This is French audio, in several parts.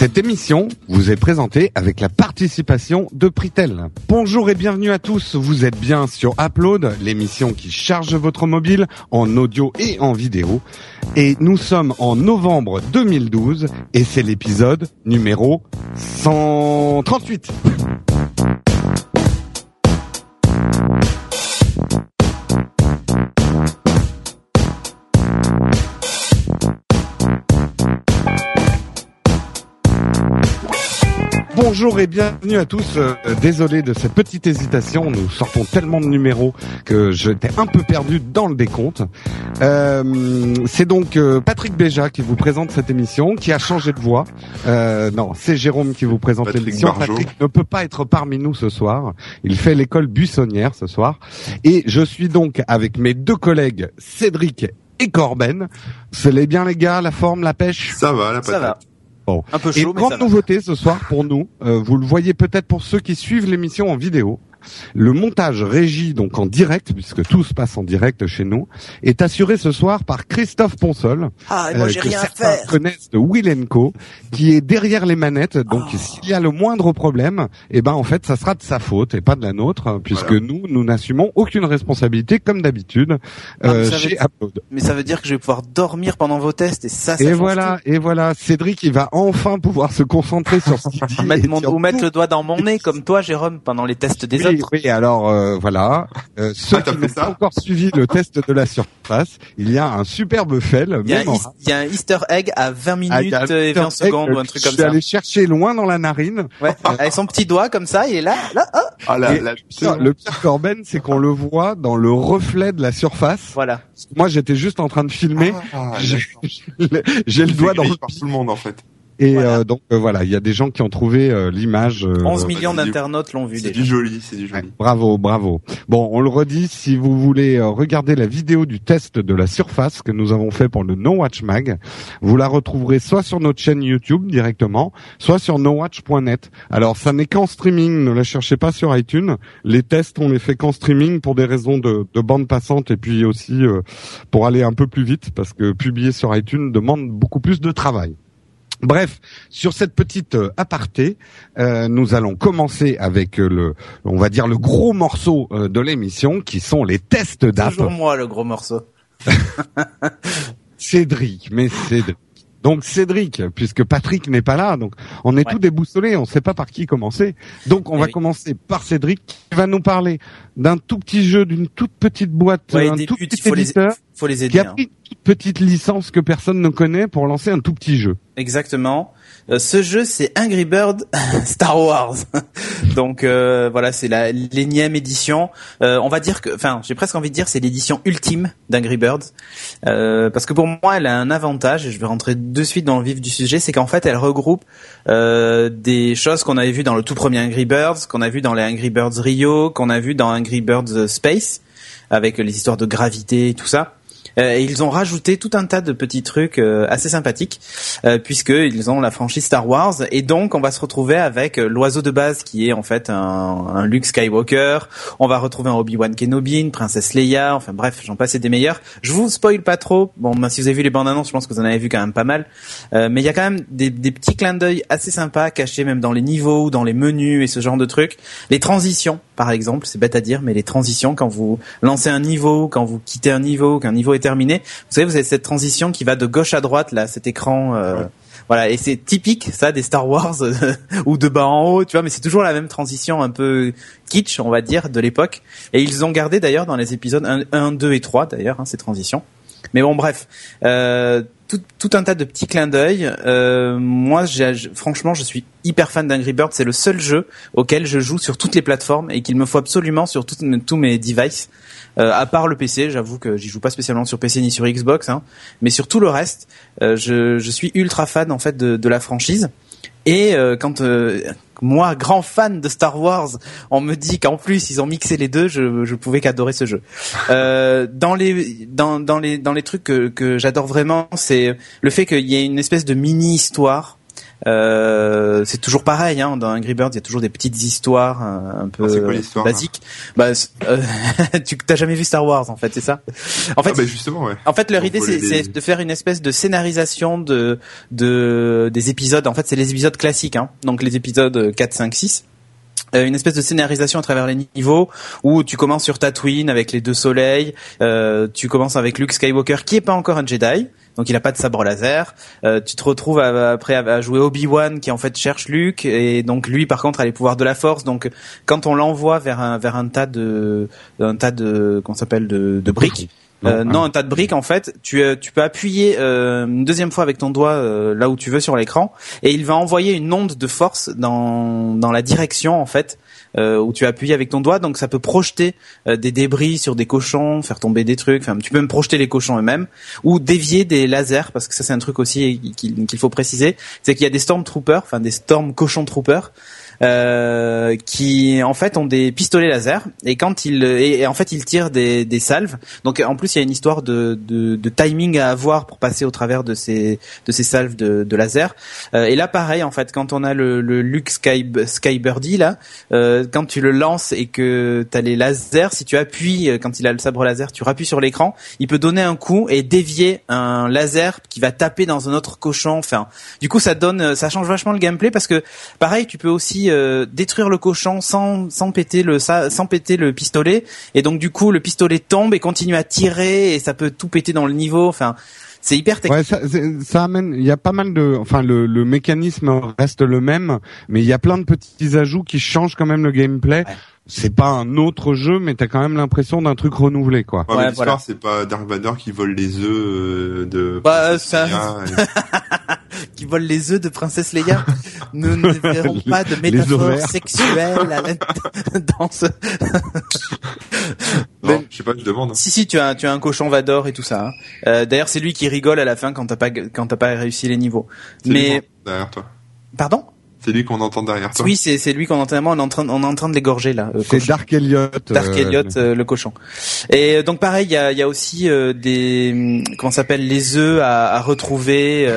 Cette émission vous est présentée avec la participation de Pritel. Bonjour et bienvenue à tous, vous êtes bien sur Upload, l'émission qui charge votre mobile en audio et en vidéo. Et nous sommes en novembre 2012 et c'est l'épisode numéro 138. Bonjour et bienvenue à tous. Euh, désolé de cette petite hésitation. Nous sortons tellement de numéros que j'étais un peu perdu dans le décompte. Euh, c'est donc euh, Patrick Béja qui vous présente cette émission, qui a changé de voix. Euh, non, c'est Jérôme qui vous présente l'émission. Patrick ne peut pas être parmi nous ce soir. Il fait l'école buissonnière ce soir. Et je suis donc avec mes deux collègues Cédric et Corben. C'est les bien les gars, la forme, la pêche? Ça va, la patate. Ça va. Bon. Un peu Et chaud, mais grande ça va. nouveauté ce soir pour nous, euh, vous le voyez peut-être pour ceux qui suivent l'émission en vidéo. Le montage régi donc en direct, puisque tout se passe en direct chez nous, est assuré ce soir par Christophe Ponsol, Ah, et moi euh, j'ai que rien à certains faire. connaissent de Will Co, qui est derrière les manettes. Donc Oh. s'il y a le moindre problème, eh ben en fait ça sera de sa faute et pas de la nôtre, hein, puisque Voilà. nous nous n'assumons aucune responsabilité comme d'habitude Ah, mais euh, ça veut chez dire- Upload. Mais ça veut dire que je vais pouvoir dormir pendant vos tests et ça, ça Et voilà, et voilà, Cédric, il va enfin pouvoir se concentrer sur ce qu'il dit. Mettre mon- ou le doigt dans mon nez comme toi, Jérôme, pendant les tests des oui, autres. Oui, alors euh, voilà. Euh, ceux Ah, qui n'ont encore suivi le test de la surface, il y a un superbe fail. Il y, a un, mémorable. eas- il y a un Easter egg à 20 minutes Ah, un et 20 Easter egg secondes ou un que truc je comme suis ça. allé chercher loin dans la narine. Ouais, avec son petit doigt comme ça, il est là, là, oh, Ah, la, Et- la, Putain, le pire Corben, c'est qu'on le voit dans le reflet de la surface. voilà. Moi, j'étais juste en train de filmer. Ah, J'ai le doigt dans le par tout le monde en fait. Et Voilà. euh, donc euh, voilà, il y a des gens qui ont trouvé euh, l'image. euh, 11 bah, millions d'internautes l'ont vu C'est déjà. du joli, c'est du Ouais, joli. bravo, bravo. Bon, on le redit, si vous voulez euh, regarder la vidéo du test de la surface que nous avons fait pour le No Watch Mag, vous la retrouverez soit sur notre chaîne YouTube directement, soit sur nowatch.net. Alors, ça n'est qu'en streaming, ne la cherchez pas sur iTunes. Les tests, on les fait qu'en streaming pour des raisons de, de bande passante et puis aussi euh, pour aller un peu plus vite parce que publier sur iTunes demande beaucoup plus de travail. Bref, sur cette petite euh, aparté, euh, nous allons commencer avec euh, le, on va dire le gros morceau de l'émission, qui sont les tests d'app. Toujours moi, le gros morceau. Cédric, mais Cédric. Donc Cédric, puisque Patrick n'est pas là, donc on est Ouais. tous déboussolés, on ne sait pas par qui commencer. Donc on Eh va oui. commencer par Cédric, qui va nous parler d'un tout petit jeu, d'une toute petite boîte, Ouais, un tout buts, petit faut les, éditeur, faut les qui a hein. pris une toute petite licence que personne ne connaît pour lancer un tout petit jeu. Exactement. Euh, ce jeu, c'est Angry Bird Star Wars. Donc euh, voilà, c'est la l'énième édition. Euh, on va dire que, enfin, j'ai presque envie de dire, c'est l'édition ultime d'Angry Birds, Euh, parce que pour moi, elle a un avantage, et je vais rentrer de suite dans le vif du sujet, c'est qu'en fait, elle regroupe euh, des choses qu'on avait vues dans le tout premier Angry Birds, qu'on a vu dans les Angry Birds Rio, qu'on a vu dans Angry Birds Space, avec les histoires de gravité et tout ça. Euh, et ils ont rajouté tout un tas de petits trucs euh, assez sympathiques, euh, puisque ils ont la franchise Star Wars, et donc on va se retrouver avec euh, l'oiseau de base qui est en fait un, Luke Skywalker. On va retrouver un Obi-Wan Kenobi, une princesse Leia. Enfin bref, j'en passe des meilleurs. Je vous spoil pas trop. Bon, bah, si vous avez vu les bandes annonces, je pense que vous en avez vu quand même pas mal. Euh, mais il y a quand même des, des petits clins d'œil assez sympas cachés même dans les niveaux, dans les menus et ce genre de trucs. Les transitions, par exemple, c'est bête à dire, mais les transitions quand vous lancez un niveau, quand vous quittez un niveau, qu'un niveau est terminé, vous savez, vous avez cette transition qui va de gauche à droite là, cet écran. euh, Ouais. Voilà, et c'est typique ça des Star Wars euh, ou de bas en haut, tu vois, mais c'est toujours la même transition un peu kitsch, on va dire, de l'époque. Et ils ont gardé d'ailleurs dans les épisodes 1, 1 2 et 3 d'ailleurs hein, ces transitions. Mais bon, bref, euh, tout, tout un tas de petits clins d'œil. Euh, moi, franchement, je suis hyper fan d'Angry Birds. C'est le seul jeu auquel je joue sur toutes les plateformes et qu'il me faut absolument sur tous mes devices. Euh, à part le PC, j'avoue que j'y joue pas spécialement sur PC ni sur Xbox, hein, mais sur tout le reste, euh, je, je suis ultra fan en fait de, de la franchise. Et euh, quand euh, moi, grand fan de Star Wars, on me dit qu'en plus ils ont mixé les deux, je, je pouvais qu'adorer ce jeu. Euh, dans les dans, dans les dans les trucs que, que j'adore vraiment, c'est le fait qu'il y ait une espèce de mini histoire Euh, c'est toujours pareil, hein, dans Angry Birds, il y a toujours des petites histoires euh, un peu quoi, basiques. Bah, euh, tu t'as jamais vu Star Wars en fait, c'est ça? En fait, ah bah justement, ouais. En fait, leur idée c'est de faire une espèce de scénarisation de de des épisodes. En fait, c'est les épisodes classiques, hein. donc les épisodes 4, 5, 6 une espèce de scénarisation à travers les niveaux où tu commences sur Tatooine avec les deux soleils, euh, tu commences avec Luke Skywalker qui est pas encore un Jedi, donc il a pas de sabre laser. Euh, tu te retrouves après à, jouer Obi-Wan qui en fait cherche Luke et donc lui par contre a les pouvoirs de la Force. Donc quand on l'envoie vers un vers un tas de un tas de qu'on s'appelle de, de briques. Euh, non, un tas de briques en fait. Tu, euh, tu peux appuyer euh, une deuxième fois avec ton doigt euh, là où tu veux sur l'écran et il va envoyer une onde de force dans dans la direction en fait où tu appuies avec ton doigt, donc ça peut projeter euh, des débris sur des cochons, faire tomber des trucs. Enfin, tu peux même projeter les cochons eux-mêmes ou dévier des lasers, parce que ça c'est un truc aussi qu'il faut préciser, c'est qu'il y a des stormtroopers, enfin des storm cochon troopers euh, qui en fait ont des pistolets laser et quand ils et, en fait ils tirent des, des salves. Donc en plus il y a une histoire de, de, de, timing à avoir pour passer au travers de ces de ces salves de, de laser. Euh, et là pareil en fait quand on a le, le Luke Sky Skybirdie là, euh, quand tu le lances et que tu as les lasers, si tu appuies euh, quand il a le sabre laser, tu rappuies sur l'écran, il peut donner un coup et dévier un laser qui va taper dans un autre cochon. Enfin, du coup ça donne ça change vachement le gameplay parce que pareil tu peux aussi euh, détruire le cochon sans sans péter le sans péter le pistolet et donc du coup le pistolet tombe et continue à tirer et ça peut tout péter dans le niveau. Enfin, c'est hyper technique. ça, ça, amène. Il y a pas mal de. Enfin, le, le, mécanisme reste le même, mais il y a plein de petits ajouts qui changent quand même le gameplay. C'est pas un autre jeu, mais t'as quand même l'impression d'un truc renouvelé, quoi. Ouais, l'histoire, c'est pas Dark Vador qui vole les œufs euh, de. Bah, ça. qui vole les œufs de Princesse Leia. Nous ne verrons pas de métaphore sexuelle dans ce. non, je sais pas, je demande. Si si, tu as tu as un cochon Vador et tout ça. Hein. Euh, D'ailleurs, c'est lui qui rigole à la fin quand t'as pas quand t'as pas réussi les niveaux. Mais derrière toi. Pardon? C'est lui qu'on entend derrière toi. Oui, c'est c'est lui qu'on entend. On est en train on est en train de l'égorger là. Euh, c'est Dark Elliot. Dark euh, Elliot, euh, le cochon. Et donc pareil, il y a il y a aussi des hum, comment s'appelle les œufs à, à retrouver.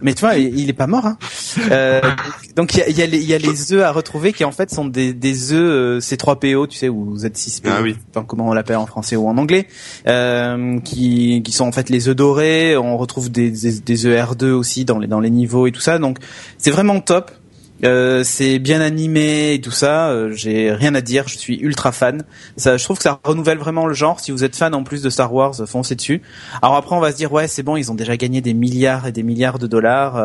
mais tu vois, il, est pas mort. Hein. donc il y a il y a, les, y a les œufs à retrouver qui en fait sont des des œufs C3PO, tu sais, ou Z6PO. Ah oui. Enfin, comment on l'appelle en français ou en anglais, qui qui sont en fait les œufs dorés. On retrouve des des, des œufs R2 aussi dans les dans les niveaux et tout ça. Donc c'est vraiment top. Euh, c'est bien animé et tout ça. Euh, j'ai rien à dire. Je suis ultra fan. Ça, je trouve que ça renouvelle vraiment le genre. Si vous êtes fan en plus de Star Wars, foncez dessus. Alors après, on va se dire ouais, c'est bon, ils ont déjà gagné des milliards et des milliards de dollars,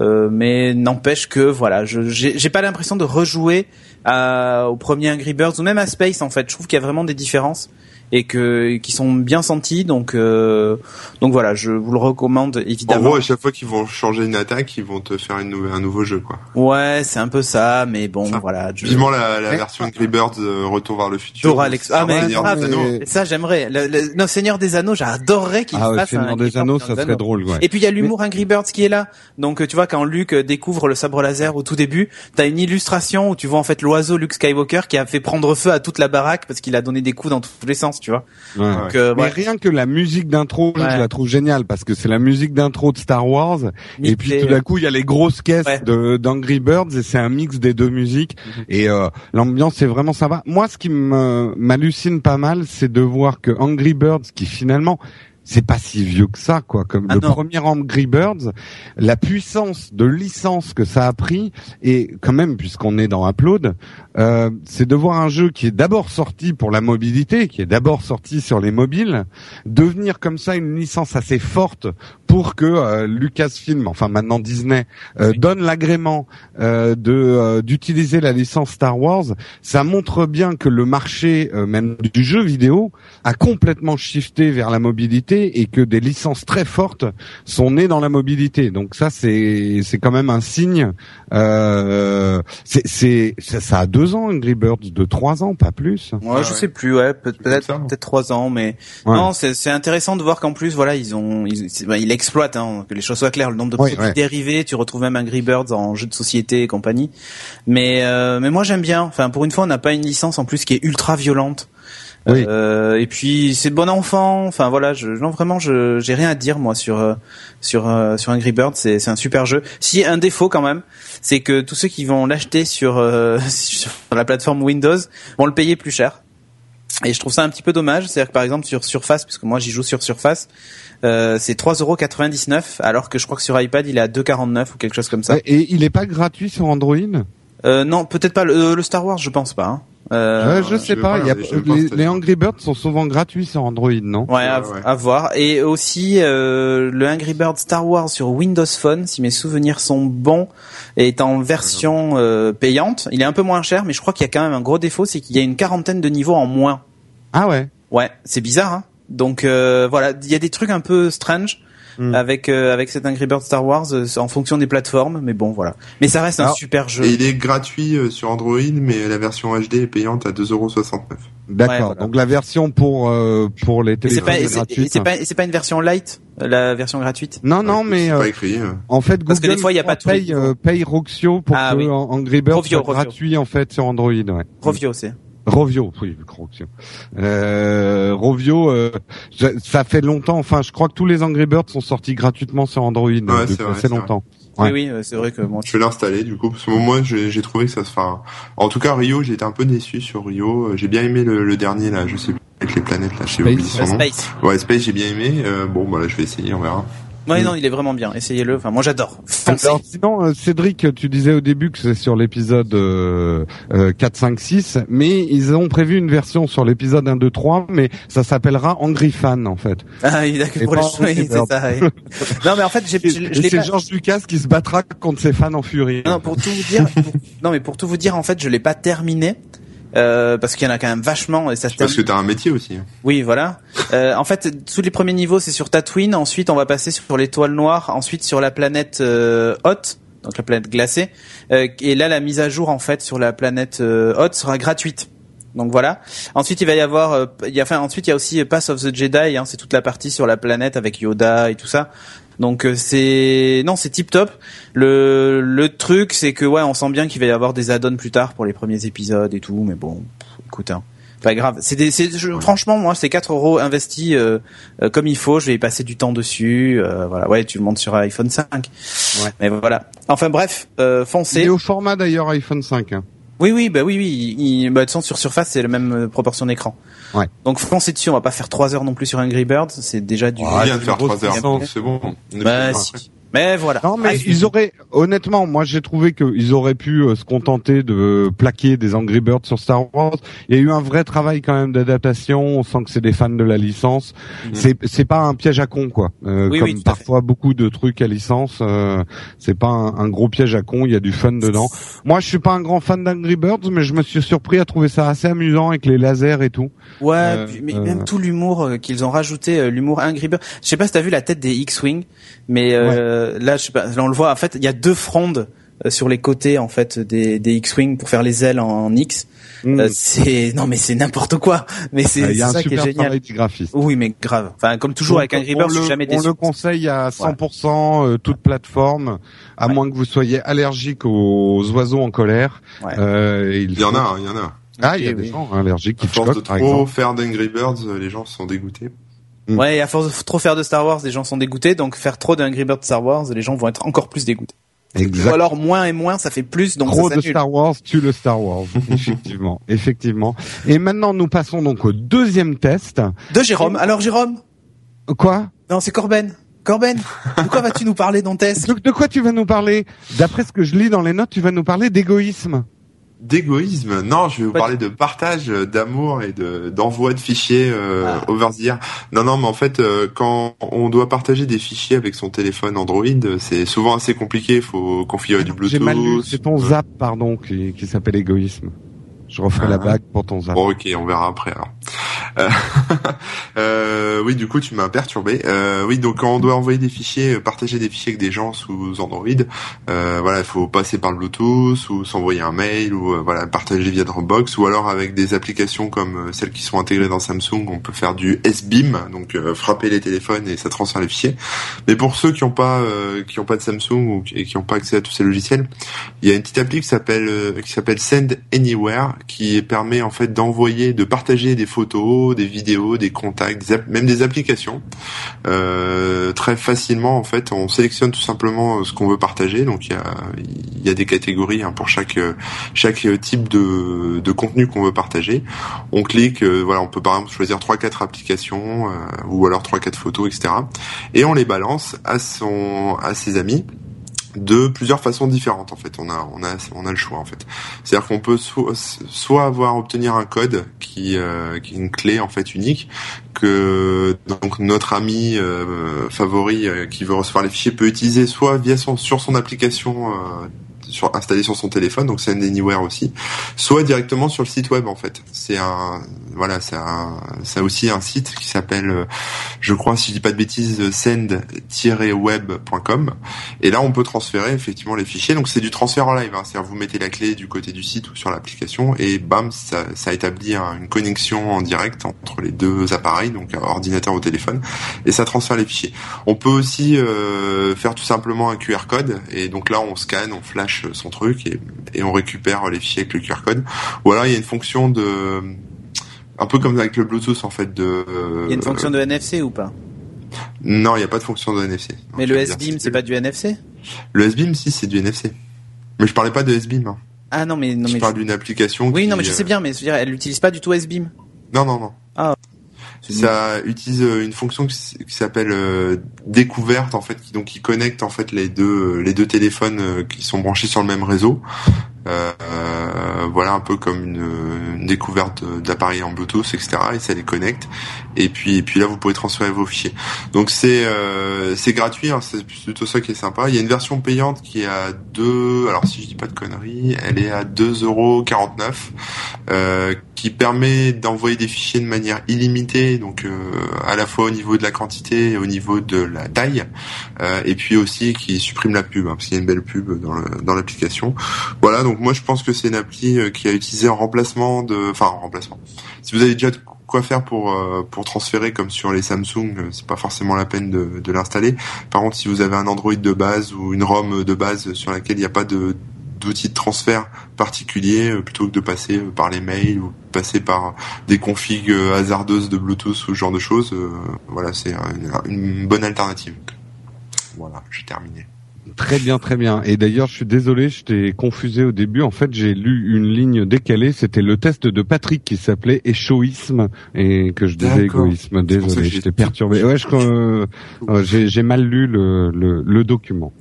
euh, mais n'empêche que voilà, j'ai pas l'impression de rejouer au premier Angry Birds ou même à Space en fait. Je trouve qu'il y a vraiment des différences et que qui sont bien sentis. Donc euh, donc voilà, je vous le recommande évidemment. En gros, à chaque fois qu'ils vont changer une attaque, ils vont te faire une un nouveau jeu, quoi. Ouais, c'est un peu ça, mais bon, voilà. Je... Vivement la, la version Angry Birds euh, Retour vers le futur. Alex... Ah mais, ça j'aimerais. Le, le, non, Seigneur des Anneaux, j'adorerais qu'il ah, fasse Seigneur des Anneaux, ça serait drôle. Ouais. Et puis il y a l'humour Angry Birds qui est là. Donc tu vois quand Luke découvre le sabre laser au tout début, t'as une illustration où tu vois en fait l'oiseau Luke Skywalker qui a fait prendre feu à toute la baraque parce qu'il a donné des coups dans tous les sens, tu vois. Euh, mais rien que la musique d'intro, je la trouve géniale parce que c'est la musique d'intro de Star Wars. et puis tout d'un coup, il y a les grosses caisses de d'Angry Birds et c'est un mix des deux musiques. Mhm. Et euh, l'ambiance est vraiment sympa. Moi, ce qui m'hallucine pas mal, c'est de voir que Angry Birds, qui finalement c'est pas si vieux que ça, quoi. Comme ah le premier Angry Birds, la puissance de licence que ça a pris, et quand même, puisqu'on est dans Upload, euh, c'est de voir un jeu qui est d'abord sorti pour la mobilité, qui est d'abord sorti sur les mobiles, devenir comme ça une licence assez forte pour que euh, Lucasfilm, enfin maintenant Disney, euh, donne l'agrément euh, de euh, d'utiliser la licence Star Wars. Ça montre bien que le marché même du jeu vidéo a complètement shifté vers la mobilité et que des licences très fortes sont nées dans la mobilité. Donc ça, c'est c'est quand même un signe. Euh, c'est ça, ça, a deux ans, Angry Birds, de trois ans, pas plus. Ouais, je sais plus, ouais, peut-être peut-être trois ans, mais non, c'est intéressant de voir qu'en plus, voilà, ils ont, ils, bah, ils exploitent, hein, que les choses soient claires, le nombre de produits dérivés. Tu retrouves même Angry Birds en jeu de société et compagnie. Mais euh, mais moi j'aime bien. Enfin, pour une fois, on n'a pas une licence en plus qui est ultra violente. Oui. Euh, et puis c'est bon enfant. Enfin voilà, je, non vraiment, je j'ai rien à dire moi sur euh, sur euh, sur Angry Birds. C'est c'est un super jeu. Si un défaut quand même, c'est que tous ceux qui vont l'acheter sur euh, sur la plateforme Windows vont le payer plus cher. Et je trouve ça un petit peu dommage. C'est-à-dire que par exemple sur Surface, puisque moi j'y joue sur Surface, euh, c'est 3,99€, alors que je crois que sur iPad il est à 2,49€ ou quelque chose comme ça. Et il est pas gratuit sur Android? Euh, non, peut-être pas le, euh, le Star Wars, je pense pas. Hein. Euh, Ouais, Je je sais pas. pas il y a- regarder, je vais pas les, les Angry Birds sont souvent gratuits sur Android, non? Ouais, à, Ouais, ouais. à voir. Et aussi euh, le Angry Bird Star Wars sur Windows Phone, si mes souvenirs sont bons, est en version euh, payante. Il est un peu moins cher, mais je crois qu'il y a quand même un gros défaut, c'est qu'il y a une quarantaine de niveaux en moins. Ah ouais? Ouais, c'est bizarre. Hein? Donc euh, voilà, il y a des trucs un peu strange. Hmm. Avec euh, avec cet Angry Bird Star Wars euh, en fonction des plateformes mais bon voilà mais ça reste un super jeu Et il est gratuit euh, sur Android, mais la version HD est payante à 2,69€. D'accord. Ouais, voilà. Donc la version pour euh, pour les et c'est téléphones pas c'est- pas c'est pas une version light euh, la version gratuite? Non non mais C'est euh, pas écrit. euh. en fait Parce que Google des fois, il y a pas paye euh, paye Roxio pour Ah que oui. Angry Birds Rovio, soit Rovio. gratuit en fait sur Android. Ouais. Rovio c'est Rovio, oui, Roxio. Euh, Rovio, euh, je- ça fait longtemps. Enfin, je crois que tous les Angry Birds sont sortis gratuitement sur Android euh, depuis c'est vrai, assez longtemps. Ouais. oui oui euh, c'est vrai que bon Je vais l'installer du coup parce que moi j'ai j'ai trouvé que ça se enfin en tout cas Rio j'ai été un peu déçu sur Rio Euh, j'ai bien aimé le, le dernier là je sais plus avec les planètes là j'ai Space. oublié son nom Space ouais Space j'ai bien aimé euh, bon bah là je vais essayer on verra Ouais, non, il est vraiment bien. Essayez-le. Enfin, moi, j'adore. Alors sinon, euh, Cédric, tu disais au début que c'est sur l'épisode euh, euh, 4, 5, 6, mais ils ont prévu une version sur l'épisode 1, 2, 3, mais ça s'appellera Angry Fan en fait. Ah, oui, d'accord. Et Pour les oui, c'est ça. oui. non, mais en fait, j'ai, je, l'ai c'est pas. George Lucas qui se battra contre ses fans en furie. Non, pour tout vous dire. pour- Non, mais pour tout vous dire, en fait, je l'ai pas terminé. Euh, parce qu'il y en a quand même vachement et ça parce que t'as un métier aussi hein. Oui, voilà. Euh, en fait, tous les premiers niveaux, c'est sur Tatooine. Ensuite, on va passer sur l'étoile noire. Ensuite, sur la planète euh, Hoth, donc la planète glacée. Euh, et là, la mise à jour, en fait, sur la planète euh, Hoth sera gratuite. Donc voilà. Ensuite, il va y avoir, euh, il y a, enfin, ensuite, il y a aussi Pass of the Jedi. Hein, c'est toute la partie sur la planète avec Yoda et tout ça. Donc euh, c'est non, c'est tip top. Le le truc, c'est que ouais, on sent bien qu'il va y avoir des add-ons plus tard pour les premiers épisodes et tout. Mais bon, écoute, hein, pas grave. C'est des, c'est, je- franchement, moi, c'est 4 euros investis euh, euh, comme il faut. Je vais y passer du temps dessus. euh, voilà, ouais, tu le montes sur iPhone 5. Ouais. Mais voilà. Enfin bref, euh, foncez. au format d'ailleurs iPhone 5. Hein. Oui, oui, bah oui, oui. Il, il- bah, de toute façon, sur Surface, c'est la même euh, proportion d'écran. Ouais. Donc foncez dessus. On va pas faire 3 heures non plus sur Angry Birds. C'est déjà du. on vient de c'est faire une grosse 3 heures c'est bon On est Bah, si. Mais voilà. Non, mais ils auraient, honnêtement, moi j'ai trouvé qu'ils auraient pu euh, se contenter de plaquer des Angry Birds sur Star Wars. Il y a eu un vrai travail quand même d'adaptation. On sent que c'est des fans de la licence. Mhm. C'est c'est pas un piège à con quoi. Euh, Oui, comme oui, parfois beaucoup de trucs à licence, euh, c'est pas un, un gros piège à con. Il y a du fun dedans. Moi, je suis pas un grand fan d'Angry Birds, mais je me suis surpris à trouver ça assez amusant avec les lasers et tout. Ouais, Euh, mais même tout l'humour qu'ils ont rajouté, l'humour Angry Birds. Je sais pas si t'as vu la tête des X-wing, mais euh, là, je sais pas, là on le voit. En fait, il y a deux frondes euh, sur les côtés en fait des, des X-wing pour faire les ailes en, X. Mm. Euh, c'est non mais c'est n'importe quoi. Mais c'est Euh, ça qui est génial. travail du graphiste. Oui, mais grave. Enfin, comme toujours avec Angry on Birds, je suis jamais On déçu. le conseille à 100%, euh, toute plateforme, à Ouais. moins que vous soyez allergique aux oiseaux en colère. Ouais. Euh, il il y en a il y en a Ah, il y a Ok, des gens allergiques qui force de par trop exemple. faire d'Angry Birds les gens sont dégoûtés Ouais, et à force de trop faire de Star Wars, les gens sont dégoûtés. Donc faire trop d'Angry Birds Star Wars, les gens vont être encore plus dégoûtés. Ou Exact. alors moins et moins, ça fait plus, donc ça de. Star Wars tue le Star Wars, effectivement, effectivement. Et maintenant, nous passons donc au deuxième test. De Jérôme. Alors Jérôme Quoi? Non, c'est Corben. Corben, de quoi vas-tu nous parler dans test? De, de quoi tu vas nous parler? D'après ce que je lis dans les notes, tu vas nous parler d'égoïsme. D'égoïsme non je vais vous parler de partage euh, d'amour et de d'envoi de fichiers euh, Ah. over the air non non mais en fait euh, quand on doit partager des fichiers avec son téléphone Android euh, c'est souvent assez compliqué il faut configurer du J'ai mal lu. Bluetooth C'est ton zap, pardon, qui, qui s'appelle égoïsme. Je referai Ah. la blague pour ton zap. Bon, ok, on verra après alors. Euh, euh, oui, du coup, tu m'as perturbé. Euh, oui, donc quand on doit envoyer des fichiers, euh, partager des fichiers avec des gens sous Android, euh, voilà, il faut passer par le Bluetooth ou s'envoyer un mail ou euh, voilà, partager via Dropbox ou alors avec des applications comme celles qui sont intégrées dans Samsung, on peut faire du SBIM, donc frapper les téléphones et ça transfère les fichiers. Mais pour ceux qui n'ont pas qui ont pas de Samsung ou et qui n'ont pas accès à tous ces logiciels, il y a une petite appli qui s'appelle qui s'appelle Send Anywhere qui permet en fait d'envoyer, de partager des photos photos, des vidéos, des contacts, même des applications. Euh, très facilement, en fait, on sélectionne tout simplement ce qu'on veut partager. Donc il y a, y a des catégories hein, pour chaque chaque type de, de contenu qu'on veut partager. On clique, voilà, on peut par exemple choisir trois quatre applications ou alors trois quatre photos, etc. Et on les balance à son à ses amis de plusieurs façons différentes en fait. On a on a on a le choix en fait. C'est-à-dire qu'on peut soit, avoir obtenir un code qui euh, qui est une clé en fait unique que donc notre ami euh, favori euh, qui veut recevoir les fichiers peut utiliser soit via son sur son application sur, installé sur son téléphone, donc Send Anywhere aussi, soit directement sur le site web en fait. C'est un voilà, c'est un c'est aussi un site qui s'appelle, euh, je crois si je dis pas de bêtises, send-web.com. Et là, on peut transférer effectivement les fichiers. Donc c'est du transfert en live, hein. c'est-à-dire vous mettez la clé du côté du site ou sur l'application et bam, ça, ça établit une connexion en direct entre les deux appareils, donc ordinateur ou téléphone, et ça transfère les fichiers. On peut aussi euh, faire tout simplement un QR code et donc là on scanne, on flash son truc et, on récupère les fichiers avec le QR code. Ou alors il y a une fonction de un peu comme avec le Bluetooth en fait de. Il y a une fonction de NFC ou pas? Non, il n'y a pas de fonction de NFC. Mais le S-Beam, c'est pas du NFC Le S-Beam, si, c'est du NFC. Mais je parlais pas de S-Beam. Hein. Ah non, mais non, je mais parle d'une application. Oui, non, mais je sais bien, mais je veux dire, elle n'utilise pas du tout S-Beam. Non, non, non. Ah. Ça utilise euh, une fonction qui s'appelle euh, découverte en fait, qui donc qui connecte en fait les deux les deux téléphones euh, qui sont branchés sur le même réseau. Euh, voilà un peu comme une, découverte d'appareils en Bluetooth, etc. Et ça les connecte. Et puis et puis là vous pouvez transférer vos fichiers. Donc c'est c'est gratuit, hein, c'est plutôt ça qui est sympa. Il y a une version payante qui est à 2, alors si je dis pas de conneries, elle est à 2,49€, euh, qui permet d'envoyer des fichiers de manière illimitée, donc euh, à la fois au niveau de la quantité et au niveau de la taille, euh, et puis aussi qui supprime la pub, hein, parce qu'il y a une belle pub dans l'application. voilà, donc moi je pense que c'est une appli euh, qui a utilisé en remplacement de, enfin en remplacement. Si vous avez déjà de quoi faire pour pour transférer comme sur les Samsung, c'est pas forcément la peine de, de l'installer. Par contre, si vous avez un Android de base ou une ROM de base sur laquelle il n'y a pas de d'outils de transfert particuliers euh, plutôt que de passer euh, par les mails ou passer par des configs euh, hasardeuses de Bluetooth ou ce genre de choses. Voilà, c'est une bonne alternative. Voilà, j'ai terminé. Très bien, très bien. Et d'ailleurs, je suis désolé, je t'ai confusé au début. En fait, j'ai lu une ligne décalée. C'était le test de Patrick qui s'appelait échoïsme et que je disais égoïsme. Désolé, je t'ai perturbé. Ouais, euh, j'ai mal lu le, le, le document.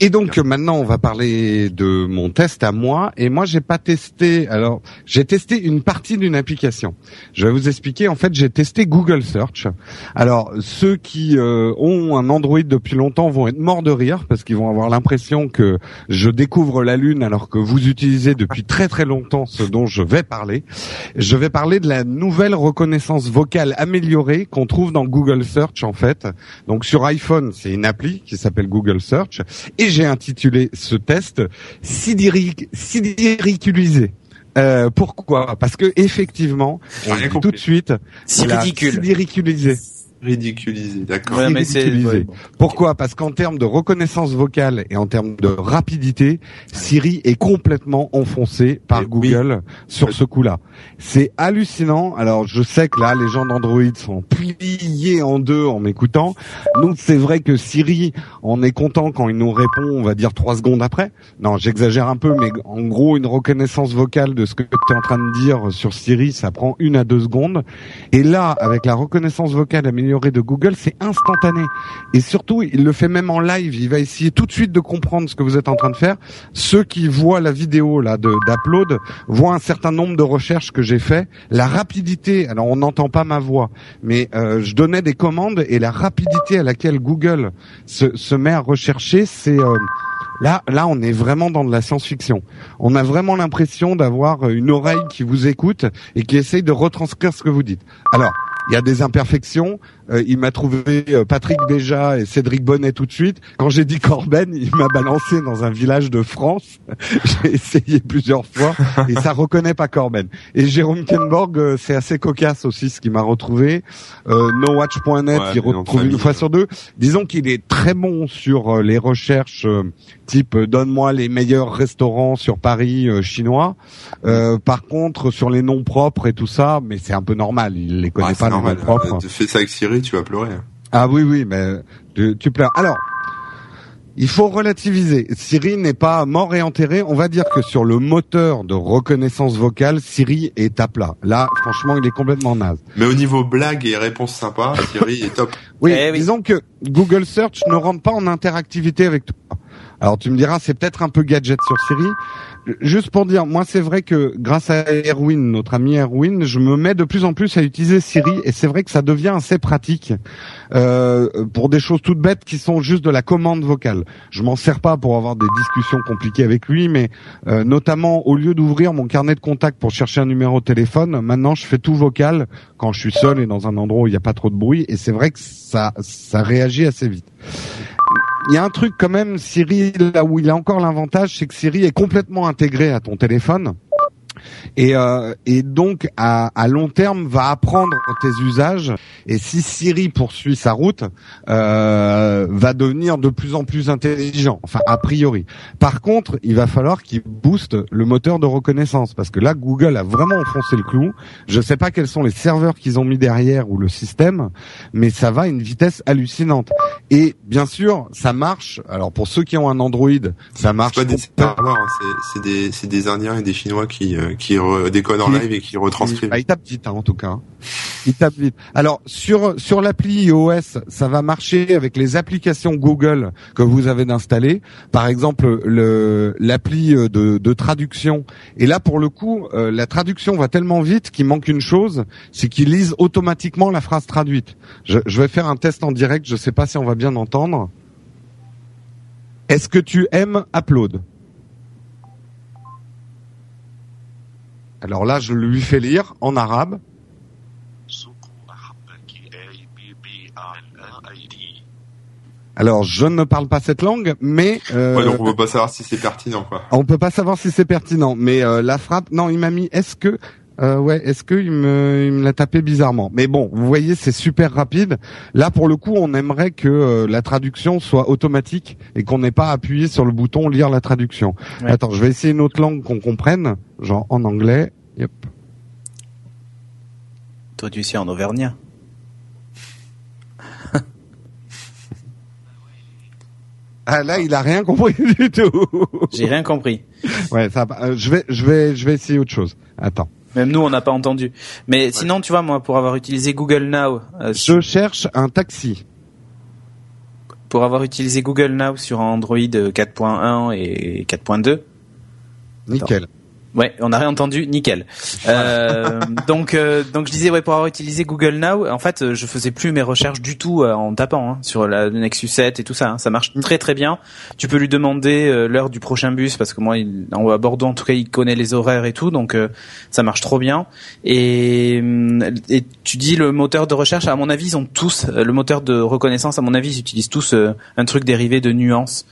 Et donc maintenant, on va parler de mon test à moi. Et moi, j'ai pas testé. Alors, j'ai testé une partie d'une application. Je vais vous expliquer. En fait, j'ai testé Google Search. Alors, ceux qui euh, ont un Android depuis longtemps vont être morts de rire parce qu'ils vont avoir l'impression que je découvre la Lune alors que vous utilisez depuis très très longtemps ce dont je vais parler. Je vais parler de la nouvelle reconnaissance vocale améliorée qu'on trouve dans Google Search en fait. Donc sur iPhone, c'est une appli qui s'appelle Google Search et j'ai intitulé ce test sidériculisé. Euh, pourquoi? Parce que effectivement, tout de suite, c'est ridicule. Sidériculisé. Ridiculisé, d'accord. Pourquoi? Parce qu'en termes de reconnaissance vocale et en termes de rapidité, Siri est complètement enfoncé par Google sur ce coup-là. C'est hallucinant. Alors je sais que là, les gens d'Android sont pliés en deux en m'écoutant. Donc c'est vrai que Siri, on est content quand il nous répond, on va dire trois secondes après. Non, j'exagère un peu, mais en gros, une reconnaissance vocale de ce que tu es en train de dire sur Siri, ça prend une à deux secondes. Et là, avec la reconnaissance vocale améliorée, de Google, c'est instantané. Et surtout, il le fait même en live. Il va essayer tout de suite de comprendre ce que vous êtes en train de faire. Ceux qui voient la vidéo là d'upload voient un certain nombre de recherches que j'ai fait. La rapidité, alors on n'entend pas ma voix, mais euh, je donnais des commandes et la rapidité à laquelle Google se, se met à rechercher, c'est euh, Là, là, on est vraiment dans de la science-fiction. On a vraiment l'impression d'avoir une oreille qui vous écoute et qui essaye de retranscrire ce que vous dites. Alors, il y a des imperfections. Euh, il m'a trouvé euh, Patrick Béja et Cédric Bonnet tout de suite. Quand j'ai dit Corben, il m'a balancé dans un village de France. j'ai essayé plusieurs fois et ça reconnaît pas Corben. Et Jérôme Kenborg, euh, c'est assez cocasse aussi ce qu'il m'a retrouvé. Euh, NoWatch.net, Ouais, il retrouve une fois sur deux. Disons qu'il est très bon sur euh, les recherches euh, type euh, donne-moi les meilleurs restaurants sur Paris euh, chinois. Euh, par contre, sur les noms propres et tout ça, mais c'est un peu normal, il les connaît Ouais, pas les noms propres. Tu fais ça avec Siri, tu vas pleurer. Ah oui, oui, mais tu, tu pleures. Alors, il faut relativiser. Siri n'est pas mort et enterré. On va dire que sur le moteur de reconnaissance vocale, Siri est à plat. Là, franchement, il est complètement naze. Mais au niveau blague et réponses sympas, Siri est top. Oui, Eh oui. disons que Google Search ne rentre pas en interactivité avec toi. Alors tu me diras, c'est peut-être un peu gadget sur Siri. Juste pour dire, moi c'est vrai que grâce à Erwin, notre ami Erwin, je me mets de plus en plus à utiliser Siri et c'est vrai que ça devient assez pratique euh, pour des choses toutes bêtes qui sont juste de la commande vocale. Je m'en sers pas pour avoir des discussions compliquées avec lui, mais euh, notamment au lieu d'ouvrir mon carnet de contact pour chercher un numéro de téléphone, maintenant je fais tout vocal quand je suis seul et dans un endroit où il n'y a pas trop de bruit et c'est vrai que ça ça réagit assez vite. Il y a un truc quand même, Siri, là où il a encore l'avantage, c'est que Siri est complètement intégré à ton téléphone. Et, euh, et donc à, à long terme va apprendre tes usages. Et si Siri poursuit sa route euh, va devenir de plus en plus intelligent. Enfin a priori. Par contre il va falloir qu'il booste le moteur de reconnaissance. Parce que là Google a vraiment enfoncé le clou. Je sais pas quels sont les serveurs qu'ils ont mis derrière ou le système mais ça va à une vitesse hallucinante. Et bien sûr ça marche. Alors pour ceux qui ont un Android ça marche C'est pas des serveurs, hein, c'est des, des Indiens et des Chinois qui, euh, qui décodent en live et qui retranscrivent. Bah, il tape vite hein, en tout cas. Il tape vite. Alors sur sur l'appli iOS, ça va marcher avec les applications Google que vous avez d'installer. Par exemple, le l'appli euh, de, de traduction. Et là pour le coup, euh, la traduction va tellement vite qu'il manque une chose, c'est qu'il lise automatiquement la phrase traduite. Je, je vais faire un test en direct. Je sais pas si on va bien entendre. Est-ce que tu aimes Upload? Alors là, je lui fais lire en arabe. Alors, je ne parle pas cette langue, mais euh, Ouais, donc on peut pas savoir si c'est pertinent, quoi. on peut pas savoir si c'est pertinent. Mais euh, la frappe, non, il m'a mis. Est-ce que, euh, ouais, est-ce que il me, il me l'a tapé bizarrement. Mais bon, vous voyez, c'est super rapide. Là, pour le coup, on aimerait que euh, la traduction soit automatique et qu'on n'ait pas appuyé sur le bouton lire la traduction. Ouais. Attends, je vais essayer une autre langue qu'on comprenne, genre en anglais. Yep. Toi, tu sais en auvergnat. Ah là, il a rien compris du tout. J'ai rien compris. ouais, ça, va. Euh, je vais, je vais, je vais essayer autre chose. Attends. Même nous, on n'a pas entendu. Mais sinon, tu vois, moi, pour avoir utilisé Google Now, euh, sur- Je cherche un taxi. pour avoir utilisé Google Now sur Android 4.1 et 4.2, Nickel. Ouais, on n'a rien entendu, nickel. Euh, donc, euh, donc je disais ouais pour avoir utilisé Google Now, en fait, euh, je faisais plus mes recherches du tout euh, en tapant hein, sur la Nexus 7 et tout ça. hein. Ça marche très très bien. Tu peux lui demander euh, l'heure du prochain bus parce que moi, il, en, à Bordeaux en tout cas, il connaît les horaires et tout, donc euh, ça marche trop bien. Et, hum, et tu dis le moteur de recherche, à mon avis, ils ont tous euh, le moteur de reconnaissance. À mon avis, ils utilisent tous euh, un truc dérivé de nuances.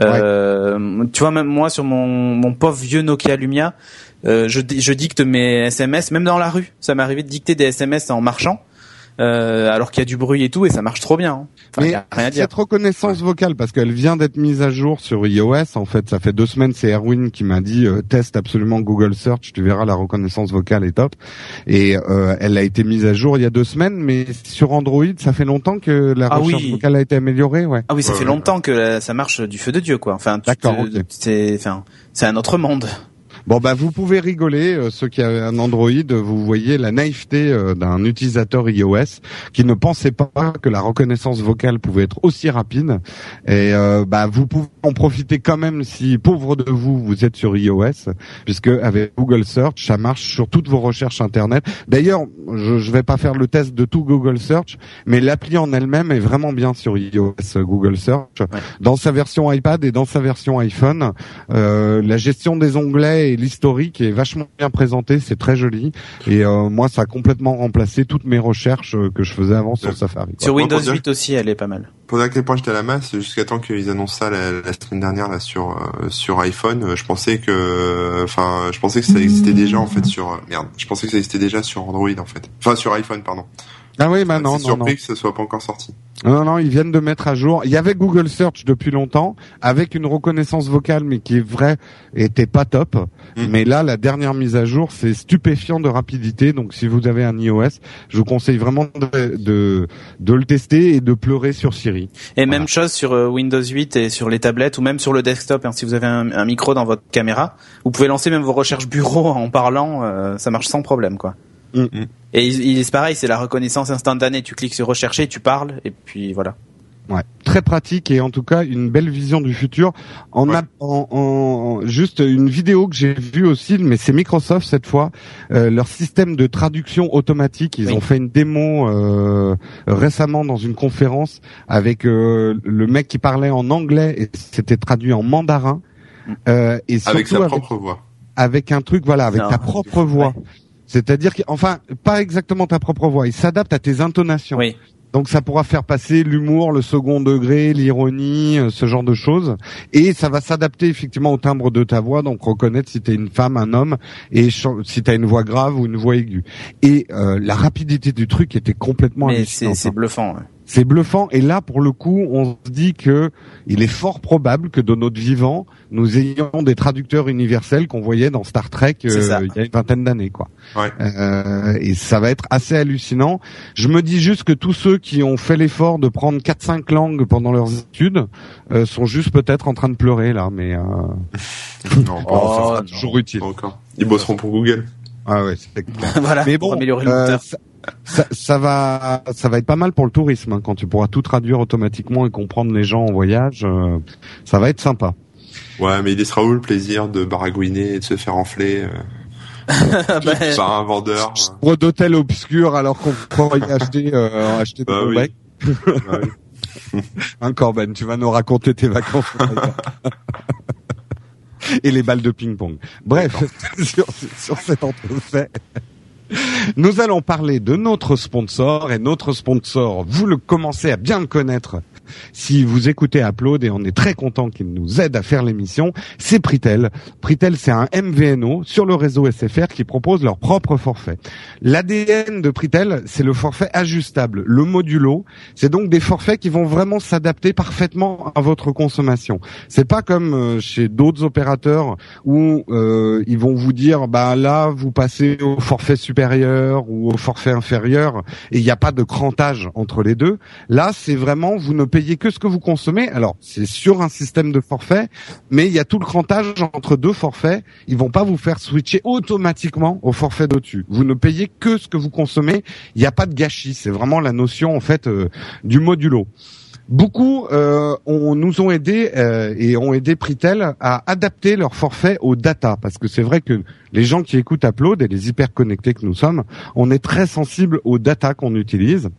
Euh, Tu vois, même moi sur mon, mon pauvre vieux Nokia Lumia, euh, je, je dicte mes SMS, même dans la rue. Ça m'est arrivé de dicter des SMS en marchant, alors qu'il y a du bruit et tout, et ça marche trop bien. hein. Enfin, y Mais a rien à dire. cette reconnaissance vocale, parce qu'elle vient d'être mise à jour sur iOS, en fait, ça fait deux semaines, c'est Erwin qui m'a dit euh, teste absolument Google Search, tu verras la reconnaissance vocale est top. Et euh, elle a été mise à jour il y a deux semaines, mais sur Android, ça fait longtemps que la Ah recherche oui. vocale a été améliorée, ouais. Ah oui, ça fait longtemps que euh, ça marche du feu de dieu, quoi. Enfin, D'accord, c'est, enfin, c'est un autre monde. Bon bah vous pouvez rigoler, euh, ceux qui avaient un Android, vous voyez la naïveté euh, d'un utilisateur iOS qui ne pensait pas que la reconnaissance vocale pouvait être aussi rapide. Et euh, bah vous pouvez en profiter quand même si pauvre de vous vous êtes sur iOS, puisque avec Google Search ça marche sur toutes vos recherches internet. D'ailleurs, je, je vais pas faire le test de tout Google Search, mais l'appli en elle-même est vraiment bien sur iOS Google Search, dans sa version iPad et dans sa version iPhone. Euh, la gestion des onglets et l'historique est vachement bien présenté, c'est très joli. Et euh, moi, ça a complètement remplacé toutes mes recherches euh, que je faisais avant sur Safari. quoi. Sur Windows pour dire- 8 aussi, elle est pas mal. Pour dire à quel point j'étais à la masse, jusqu'à temps qu'ils annoncent ça la, la semaine dernière là sur euh, sur iPhone, euh, je pensais que, enfin, je pensais que ça existait déjà en fait sur euh, merde, je pensais que ça existait déjà sur Android en fait, enfin sur iPhone pardon. Ah oui, bah non, non, non. surpris que ça soit pas encore sorti. Non, non, ils viennent de mettre à jour. Il y avait Google Search depuis longtemps, avec une reconnaissance vocale, mais qui est vrai, était pas top. Mm. Mais là, la dernière mise à jour, c'est stupéfiant de rapidité. Donc, si vous avez un iOS, je vous conseille vraiment de, de, de le tester et de pleurer sur Siri. Et même chose sur euh, Windows 8 et sur les tablettes ou même sur le desktop. hein, si vous avez un, un micro dans votre caméra, vous pouvez lancer même vos recherches bureau en parlant. euh, ça marche sans problème, quoi. Mm. Mm. Et il, il- c'est pareil, c'est la reconnaissance instantanée. Tu cliques sur rechercher, tu parles et puis voilà. Ouais, très pratique et en tout cas une belle vision du futur. En, Ouais. a- en, en- juste une vidéo que j'ai vue aussi, mais c'est Microsoft cette fois, euh, leur système de traduction automatique. Ils Oui. ont fait une démo euh, récemment dans une conférence avec euh, le mec qui parlait en anglais et c'était traduit en mandarin. Euh, et Avec sa propre voix. avec un truc, voilà, avec Non, ta propre voix. ouais. C'est-à-dire que, enfin, pas exactement ta propre voix. Il s'adapte à tes intonations. Oui. Donc ça pourra faire passer l'humour, le second degré, l'ironie, euh, ce genre de choses. Et ça va s'adapter effectivement au timbre de ta voix, donc reconnaître si t'es une femme, un homme, et si t'as une voix grave ou une voix aiguë. Et euh, la rapidité du truc était complètement Mais c'est hein. bluffant. ouais. C'est bluffant. Et là, pour le coup, on se dit que il est fort probable que de notre vivant, nous ayons des traducteurs universels qu'on voyait dans Star Trek euh, il y a une vingtaine d'années, quoi. Ouais. Euh, et ça va être assez hallucinant. Je me dis juste que tous ceux qui ont fait l'effort de prendre 4-5 langues pendant leurs études euh, sont juste peut-être en train de pleurer là, mais euh, Non, ça Oh, sera non. toujours utile. Pas encore. Ils bosseront pour Google. Ah ouais, c'est voilà. Mais pour bon, améliorer le euh, moteur. ça, ça, ça va, ça va être pas mal pour le tourisme hein, quand tu pourras tout traduire automatiquement et comprendre les gens en voyage. euh, ça va être sympa. Ouais, mais il sera où le plaisir de baragouiner et de se faire enfler euh, Ben, par un vendeur euh, Pour d'hôtels obscurs alors qu'on pourrait y acheter, euh, acheter Bah des oui. bah oui. Hein, Corben, tu vas nous raconter tes vacances. Et les balles de ping-pong. Bref, sur, sur cet entrefait, nous allons parler de notre sponsor. Et notre sponsor, vous le commencez à bien le connaître si vous écoutez Upload et on est très content qu'il nous aide à faire l'émission, c'est Pritel. Pritel, c'est un MVNO sur le réseau SFR qui propose leur propre forfait. L'ADN de Pritel, c'est le forfait ajustable, le modulo. C'est donc des forfaits qui vont vraiment s'adapter parfaitement à votre consommation. C'est pas comme euh, chez d'autres opérateurs où euh, ils vont vous dire bah là vous passez au forfait supérieur ou au forfait inférieur et il n'y a pas de crantage entre les deux. Là, c'est vraiment vous ne payez que ce que vous consommez. Alors, c'est sur un système de forfait, mais il y a tout le crantage entre deux forfaits. Ils vont pas vous faire switcher automatiquement au forfait d'au-dessus. Vous ne payez que ce que vous consommez. Il n'y a pas de gâchis. C'est vraiment la notion en fait euh, du modulo. Beaucoup euh, ont, nous ont aidés euh, et ont aidé Pritel à adapter leur forfait aux data parce que c'est vrai que les gens qui écoutent Upload et les hyper connectés que nous sommes, on est très sensible aux data qu'on utilise.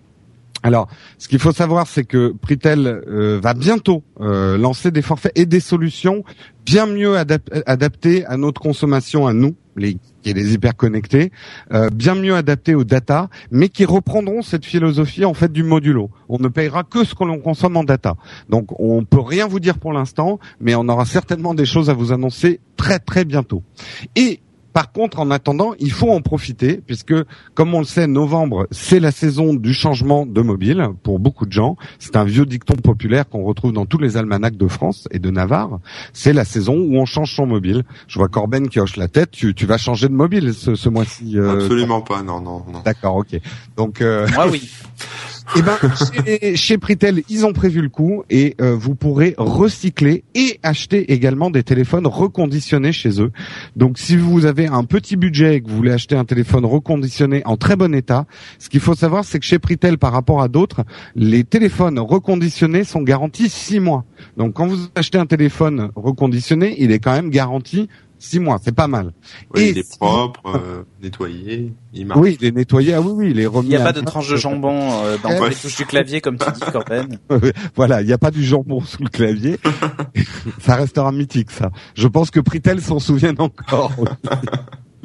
Alors, ce qu'il faut savoir, c'est que Pritel euh, va bientôt euh, lancer des forfaits et des solutions bien mieux adap- adaptées à notre consommation, à nous, les est les hyper connectés, euh, bien mieux adaptées aux data, mais qui reprendront cette philosophie en fait du modulo. On ne payera que ce que l'on consomme en data. Donc, on peut rien vous dire pour l'instant, mais on aura certainement des choses à vous annoncer très très bientôt. Et par contre, en attendant, il faut en profiter puisque, comme on le sait, novembre, c'est la saison du changement de mobile pour beaucoup de gens. C'est un vieux dicton populaire qu'on retrouve dans tous les almanachs de France et de Navarre. C'est la saison où on change son mobile. Je vois Corben qui hoche la tête. Tu, tu vas changer de mobile ce, ce mois-ci. euh, Absolument pas, non, non, non. D'accord, ok. Donc, euh, Moi oui. eh ben, chez, chez Pritel, ils ont prévu le coup et euh, vous pourrez recycler et acheter également des téléphones reconditionnés chez eux. Donc, si vous avez un petit budget et que vous voulez acheter un téléphone reconditionné en très bon état, ce qu'il faut savoir, c'est que chez Pritel, par rapport à d'autres, les téléphones reconditionnés sont garantis six mois. Donc, quand vous achetez un téléphone reconditionné, il est quand même garanti six mois, c'est pas mal. Oui, Et il est propre, euh, nettoyé, il marche. Oui, il est nettoyé. Ah oui, oui, il est remis. Il n'y a pas de tranche de jambon euh, dans Ouais. les touches du clavier, comme tu dis, Corben. Voilà, il n'y a pas du jambon sous le clavier. ça restera mythique, ça. Je pense que Pritel s'en souviennent encore.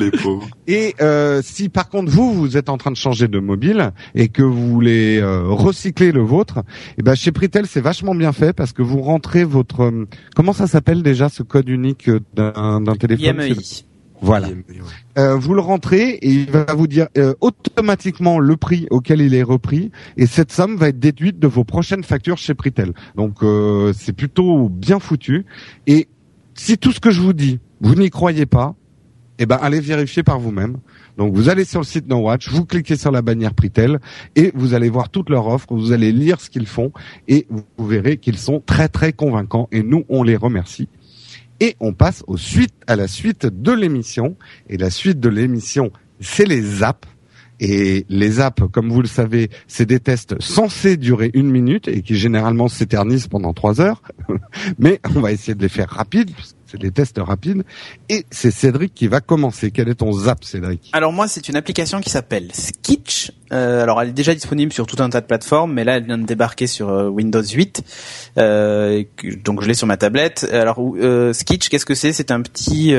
Les pauvres. Et euh, si par contre vous vous êtes en train de changer de mobile et que vous voulez euh, recycler le vôtre, et ben chez Pritel c'est vachement bien fait parce que vous rentrez votre euh, comment ça s'appelle déjà ce code unique euh, d'un d'un téléphone? IMEI. c'est- Voilà. Ouais. Euh, vous le rentrez et il va vous dire euh, automatiquement le prix auquel il est repris et cette somme va être déduite de vos prochaines factures chez Pritel. Donc euh, c'est plutôt bien foutu et si tout ce que je vous dis vous n'y croyez pas, eh ben allez vérifier par vous-même. Donc vous allez sur le site No Watch, vous cliquez sur la bannière Pritel et vous allez voir toutes leurs offres, vous allez lire ce qu'ils font et vous, verrez qu'ils sont très très convaincants et nous on les remercie. Et on passe au suite à la suite de l'émission et la suite de l'émission c'est les apps. Et les apps, comme vous le savez, c'est des tests censés durer une minute et qui généralement s'éternisent pendant trois heures. Mais on va essayer de les faire rapides, c'est des tests rapides. Et c'est Cédric qui va commencer. Quel est ton zap, Cédric Alors moi, c'est une application qui s'appelle Skitch. Euh, alors elle est déjà disponible sur tout un tas de plateformes, mais là elle vient de débarquer sur euh, Windows 8. Euh, donc je l'ai sur ma tablette. Alors euh, Skitch, qu'est-ce que c'est? C'est un petit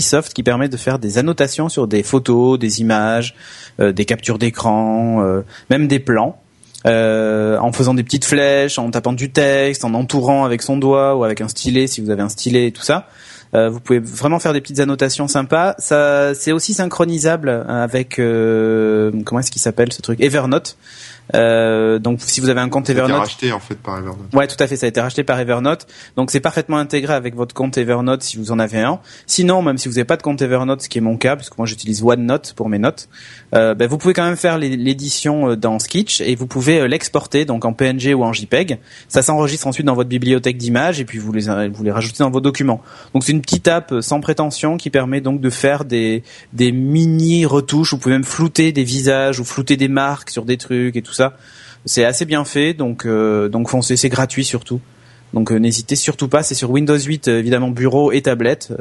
soft qui permet de faire des annotations sur des photos, des images, des captures d'écran, même des plans. Euh, en faisant des petites flèches, en tapant du texte, en entourant avec son doigt ou avec un stylet si vous avez un stylet et tout ça. Euh, vous pouvez vraiment faire des petites annotations sympas. Ça, c'est aussi synchronisable avec euh, comment est-ce qu'il s'appelle ce truc? Evernote. Euh, donc si vous avez un compte Ça a été Evernote, racheté en fait par Evernote. Ouais, tout à fait. Ça a été racheté par Evernote, donc c'est parfaitement intégré avec votre compte Evernote si vous en avez un. Sinon, même si vous n'avez pas de compte Evernote, ce qui est mon cas, puisque moi j'utilise OneNote pour mes notes, euh, ben, vous pouvez quand même faire l'é- l'édition euh, dans Sketch et vous pouvez euh, l'exporter donc en PNG ou en JPEG. Ça s'enregistre ensuite dans votre bibliothèque d'images et puis vous les euh, vous les rajoutez dans vos documents. Donc c'est une petite app sans prétention qui permet donc de faire des des mini retouches. Vous pouvez même flouter des visages ou flouter des marques sur des trucs et tout ça. C'est assez bien fait, donc euh, donc foncez, c'est gratuit surtout. Donc euh, n'hésitez surtout pas, c'est sur Windows 8 euh, évidemment bureau et tablette.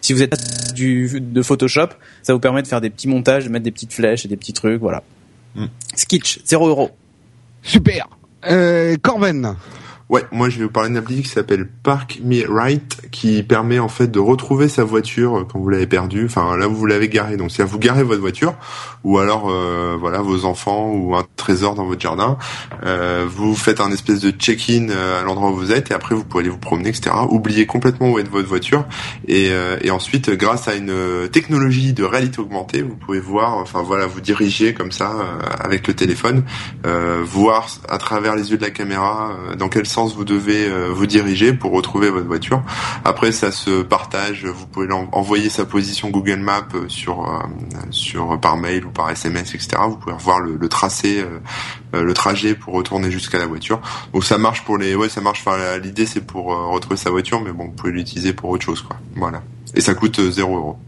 Si vous êtes du de Photoshop, ça vous permet de faire des petits montages, de mettre des petites flèches et des petits trucs, voilà. Mm. Sketch, 0 euros. Super euh, Corben Ouais, moi je vais vous parler d'une appli qui s'appelle Park Me Right, qui permet en fait de retrouver sa voiture euh, quand vous l'avez perdue. Enfin là vous l'avez garée. Donc c'est vous garez votre voiture, ou alors euh, voilà vos enfants ou un trésor dans votre jardin. Euh, vous faites un espèce de check-in euh, à l'endroit où vous êtes et après vous pouvez aller vous promener, etc. Oubliez complètement où est votre voiture et, euh, et ensuite grâce à une euh, technologie de réalité augmentée, vous pouvez voir, enfin voilà, vous diriger comme ça avec le téléphone, voir à travers les yeux de la caméra dans quel sens vous devez euh, vous diriger pour retrouver votre voiture. Après, ça se partage. Vous pouvez envoyer sa position Google Maps euh, sur euh, sur par mail ou par SMS, etc. Vous pouvez revoir le, tracé, le trajet pour retourner jusqu'à la voiture. Donc ça marche pour les, ouais, ça marche. Enfin, l'idée c'est pour retrouver sa voiture, mais bon, vous pouvez l'utiliser pour autre chose, quoi. Voilà. Et ça coûte euh, 0 euros.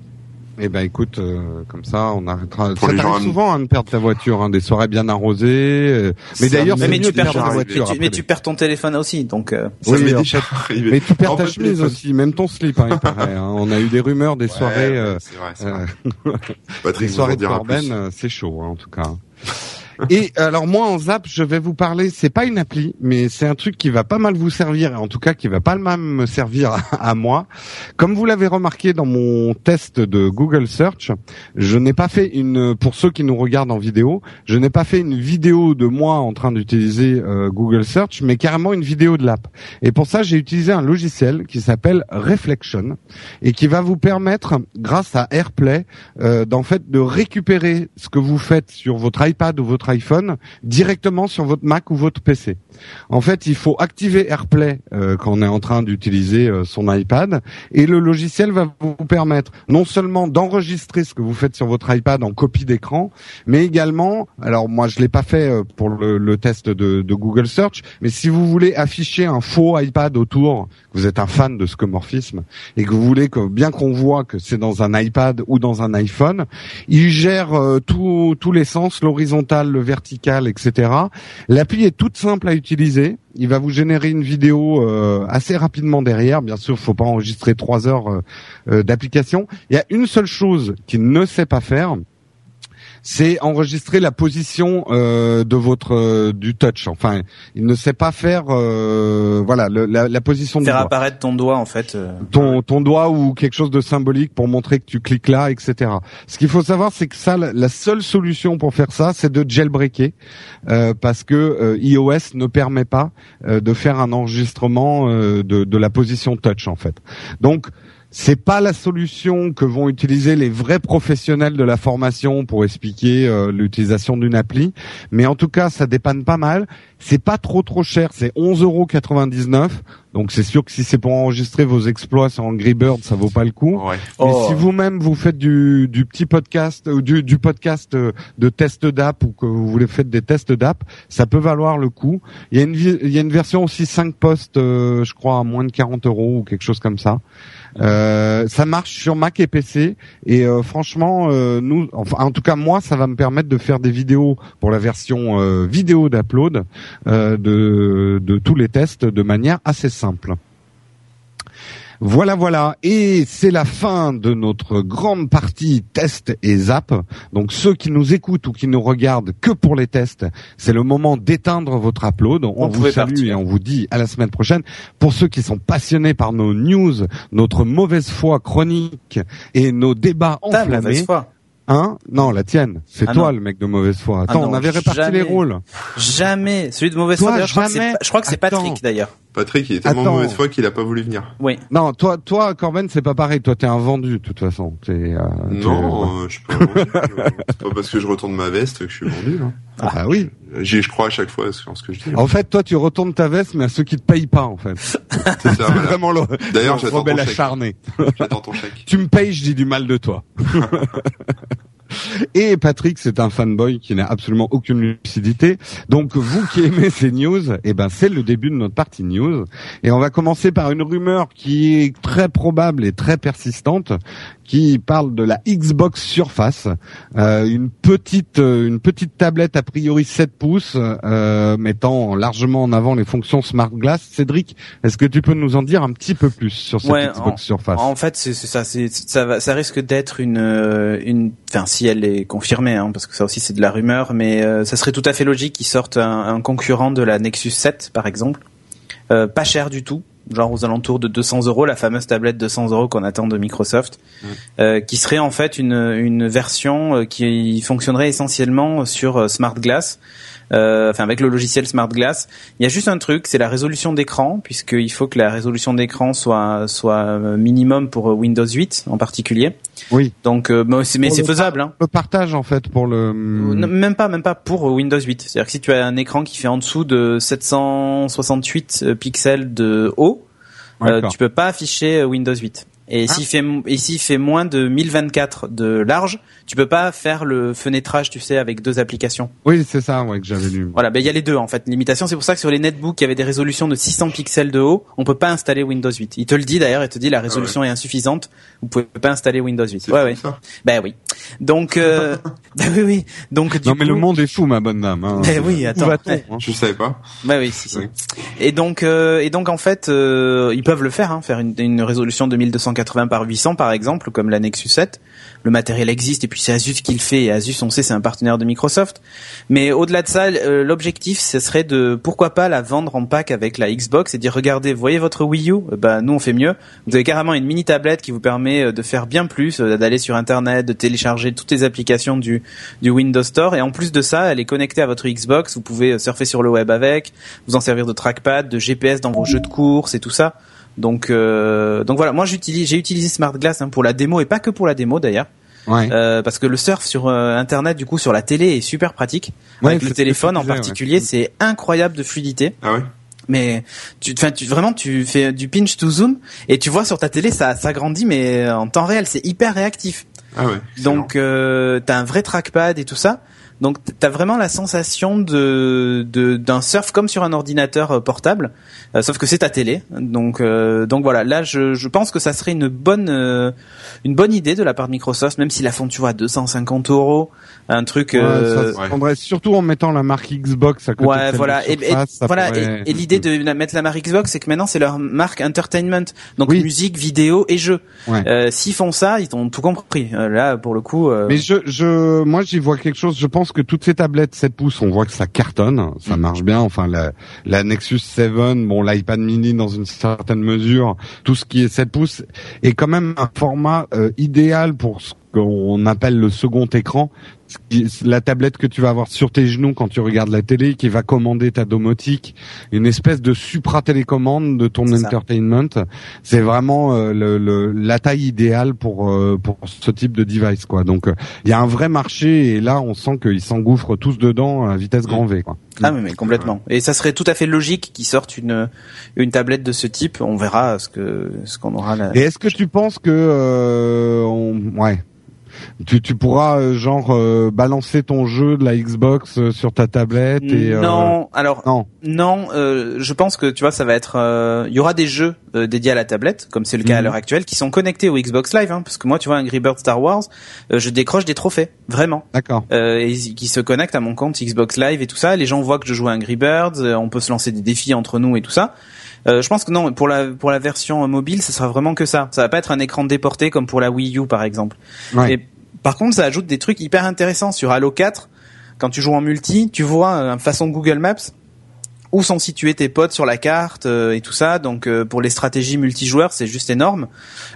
Eh ben écoute, euh, comme ça, on arrêtera. Pour ça les gens t'arrive souvent hein, de perdre ta voiture, hein, des soirées bien arrosées. euh, Mais Ça d'ailleurs, m'est c'est mais mieux tu de perds perdre ta arrivé. voiture. Tu- mais après. tu perds ton téléphone aussi, donc euh, Ça Oui, m'est en déjà arrivé. Mais tu perds ta chemise téléphone. aussi, même ton slip, hein, il paraît. hein. On a eu des rumeurs des Ouais, soirées, ouais, euh, c'est vrai, c'est vrai. euh, Patrick des vous soirées de dira Corben, plus. euh, c'est chaud hein, en tout cas. Et alors moi en zap, je vais vous parler. C'est pas une appli, mais c'est un truc qui va pas mal vous servir, en tout cas qui va pas mal me servir à moi. Comme vous l'avez remarqué dans mon test de Google Search, je n'ai pas fait une. Pour ceux qui nous regardent en vidéo, je n'ai pas fait une vidéo de moi en train d'utiliser euh, Google Search, mais carrément une vidéo de l'app. Et pour ça, j'ai utilisé un logiciel qui s'appelle Reflection et qui va vous permettre, grâce à AirPlay, euh, d'en fait de récupérer ce que vous faites sur votre iPad ou votre iPhone directement sur votre Mac ou votre PC. En fait, il faut activer AirPlay euh, quand on est en train d'utiliser euh, son iPad et le logiciel va vous permettre non seulement d'enregistrer ce que vous faites sur votre iPad en copie d'écran, mais également, alors moi je l'ai pas fait euh, pour le, le test de, de Google Search, mais si vous voulez afficher un faux iPad autour, vous êtes un fan de scomorphisme et que vous voulez que bien qu'on voit que c'est dans un iPad ou dans un iPhone, il gère euh, tous les sens, l'horizontal, le vertical, etc. L'appli est toute simple à utiliser. Il va vous générer une vidéo euh, assez rapidement derrière. Bien sûr, faut pas enregistrer trois heures euh, d'application. Il y a une seule chose qu'il ne sait pas faire, c'est enregistrer la position euh, de votre euh, du touch. Enfin, il ne sait pas faire euh, voilà le, la, la, position faire du doigt. apparaître ton doigt en fait. euh. Ton, ton doigt ou quelque chose de symbolique pour montrer que tu cliques là, etc. Ce qu'il faut savoir, c'est que ça, la, seule solution pour faire ça, c'est de jailbreaker, euh, parce que euh, iOS ne permet pas euh, de faire un enregistrement euh, de, de la position touch en fait. Donc c'est pas la solution que vont utiliser les vrais professionnels de la formation pour expliquer euh, l'utilisation d'une appli, mais en tout cas ça dépanne pas mal. C'est pas trop trop cher, c'est 11,99€. Donc c'est sûr que si c'est pour enregistrer vos exploits sur Angry Bird, ça vaut pas le coup. Ouais. Mais Oh. si vous-même vous faites du, du petit podcast ou du, du podcast euh, de test d'app ou que vous voulez faire des tests d'app, ça peut valoir le coup. Il y a une, il y a une version aussi 5 postes, euh, je crois, à moins de 40 euros ou quelque chose comme ça. Euh, ça marche sur Mac et PC et euh, franchement, euh, nous, en tout cas moi, ça va me permettre de faire des vidéos pour la version vidéo d'upload de tous les tests de manière assez simple. Voilà, voilà. Et c'est la fin de notre grande partie test et zap. Donc ceux qui nous écoutent ou qui nous regardent que pour les tests, c'est le moment d'éteindre votre upload. On Vous vous salue partir. et on vous dit à la semaine prochaine. Pour ceux qui sont passionnés par nos news, notre mauvaise foi chronique et nos débats enflammés, foi. hein? Non, la tienne. C'est Ah toi non. le mec de mauvaise foi. Ah Attends, non, on avait réparti jamais. les rôles. Jamais. Celui de mauvaise Toi, foi, je crois que c'est jamais. pas- je crois que c'est Attends. Patrick d'ailleurs. Patrick, il est tellement Attends. mauvaise foi qu'il a pas voulu venir. Oui. Non, toi, toi, Corben, c'est pas pareil. Toi, t'es un vendu de toute façon. T'es, euh, Non, euh, je suis pas vendu. C'est pas parce que je retourne ma veste que je suis vendu. Là. Ah oui. J'y je crois à chaque fois en ce que je dis. En fait, toi, tu retournes ta veste, mais à ceux qui te payent pas, en fait. C'est voilà. vraiment le, D'ailleurs, le j'attends rebelle ton chèque. acharné. J'attends ton chèque. Tu me payes, je dis du mal de toi. Et Patrick, c'est un fanboy qui n'a absolument aucune lucidité. Donc, vous qui aimez ces news, eh ben, c'est le début de notre partie news. Et on va commencer par une rumeur qui est très probable et très persistante, qui parle de la Xbox Surface, euh, une petite, euh, une petite tablette a priori 7 pouces, euh, mettant largement en avant les fonctions Smart Glass. Cédric, est-ce que tu peux nous en dire un petit peu plus sur cette Ouais, Xbox Surface? En fait, c'est ça, c'est ça va, ça risque d'être une euh, une, enfin si elle est confirmée, hein, parce que ça aussi c'est de la rumeur, mais euh, ça serait tout à fait logique qu'ils sortent un, un concurrent de la Nexus 7 par exemple, Euh, pas cher du tout, genre aux alentours de 200 euros, la fameuse tablette 200 euros qu'on attend de Microsoft, euh, qui serait en fait une une version euh, qui fonctionnerait essentiellement sur euh, Smart Glass. Euh, enfin avec le logiciel Smart Glass. Il y a juste un truc, c'est la résolution d'écran, puisqu'il faut que la résolution d'écran soit soit euh, minimum pour euh, Windows 8 en particulier. Oui. Donc, euh, mais c'est faisable. Hein. Le partage en fait pour le. Non, Même pas, même pas pour euh, Windows 8. C'est-à-dire que si tu as un écran qui fait en dessous de 768 euh, pixels de haut, euh, tu peux pas afficher euh, Windows 8. Et Ah. s'il fait et s'il fait moins de 1024 de large, tu peux pas faire le fenêtrage, tu sais, avec deux applications. Oui, c'est ça, ouais, que j'avais lu. Voilà, ben il y a les deux en fait. Limitation, c'est pour ça que sur les netbooks qui avaient des résolutions de 600 pixels de haut, on peut pas installer Windows 8. Il te le dit d'ailleurs, il te dit la résolution est insuffisante, vous pouvez pas installer Windows 8. C'est Ouais, ouais. ça. Ben oui. Donc, euh, ben oui, oui. Donc du non mais coup, le monde est fou, ma bonne dame. Hein. Ben oui, attends. Où hein Je savais pas. Bah oui, si, si. Oui. Et donc, euh, et donc en fait, euh, ils peuvent le faire, hein, faire une, une résolution de 1280 par 800 par exemple, comme la Nexus 7. Le matériel existe et puis c'est Asus qui le fait. Et Asus, on sait, c'est un partenaire de Microsoft. Mais au-delà de ça, euh, l'objectif, ce serait de pourquoi pas la vendre en pack avec la Xbox et dire regardez, voyez votre Wii U, Euh, bah nous on fait mieux. Vous avez carrément une mini tablette qui vous permet euh, de faire bien plus, d'aller sur Internet, de télécharger toutes les applications du du Windows Store. Et en plus de ça, elle est connectée à votre Xbox. Vous pouvez surfer sur le web avec, vous en servir de trackpad, de GPS dans vos jeux de course et tout ça. Donc, euh, donc voilà. Moi, j'utilise, j'ai utilisé Smart Glass hein, pour la démo et pas que pour la démo d'ailleurs, Ouais. euh, parce que le surf sur euh, Internet, du coup, sur la télé est super pratique. Ouais, Avec c'est le téléphone en ouais. particulier, c'est incroyable de fluidité. Ah ouais? Mais tu, enfin, tu vraiment, tu fais du pinch to zoom et tu vois sur ta télé, ça, ça grandit, mais en temps réel, c'est hyper réactif. Ah. Donc, euh, t'as un vrai trackpad et tout ça. Donc t'as vraiment la sensation de d'un surf comme sur un ordinateur euh, portable, euh, sauf que c'est ta télé. Donc donc voilà, là je, je pense que ça serait une bonne une bonne idée de la part de Microsoft, même si la font tu vois 250 euros, un truc. Ouais, ça prendrait surtout en mettant la marque Xbox à côté. Ouais, de voilà. Et, voilà. Et, l'idée de mettre la marque Xbox, c'est que maintenant c'est leur marque entertainment, donc musique, vidéo et jeux. Euh, S'ils font ça, ils ont tout compris. là, pour le coup. Mais je, je, moi j'y vois quelque chose. Je pense que toutes ces tablettes 7 pouces, on voit que ça cartonne, ça mm. marche bien. Enfin, la, la Nexus 7, bon, l'iPad Mini dans une certaine mesure, tout ce qui est 7 pouces est quand même un format euh, idéal pour ce qu'on appelle le second écran, la tablette que tu vas avoir sur tes genoux quand tu regardes la télé, qui va commander ta domotique, une espèce de supra-télécommande de ton entertainment. C'est vraiment euh, le, la taille idéale pour euh, pour ce type de device, quoi. Donc il y a un vrai marché et là on sent qu'ils s'engouffrent tous dedans à vitesse grand V, quoi. Ah mais, complètement. Et ça serait tout à fait logique qu'ils sortent une une tablette de ce type. On verra ce que ce qu'on aura là. Et est-ce que tu penses que euh, on... ouais tu, tu pourras euh, genre euh, balancer ton jeu de la Xbox euh, sur ta tablette et non alors non non je pense que tu vois ça va être il y aura des jeux dédiés à la tablette comme c'est le cas à mhm. l'heure actuelle qui sont connectés au Xbox Live hein, parce que moi tu vois Angry Bird Star Wars je décroche des trophées vraiment d'accord et qui se connectent à mon compte Xbox Live et tout ça les gens voient que je joue à Angry Birds on peut se lancer des défis entre nous et tout ça je pense que non, pour la pour la version mobile, ce sera vraiment que ça. Ça va pas être un écran déporté comme pour la Wii U par exemple. Ouais. Par contre, ça ajoute des trucs hyper intéressants sur Halo 4. Quand tu joues en multi, tu vois, euh, façon Google Maps, où sont situés tes potes sur la carte euh, et tout ça. Donc euh, pour les stratégies multijoueurs, c'est juste énorme.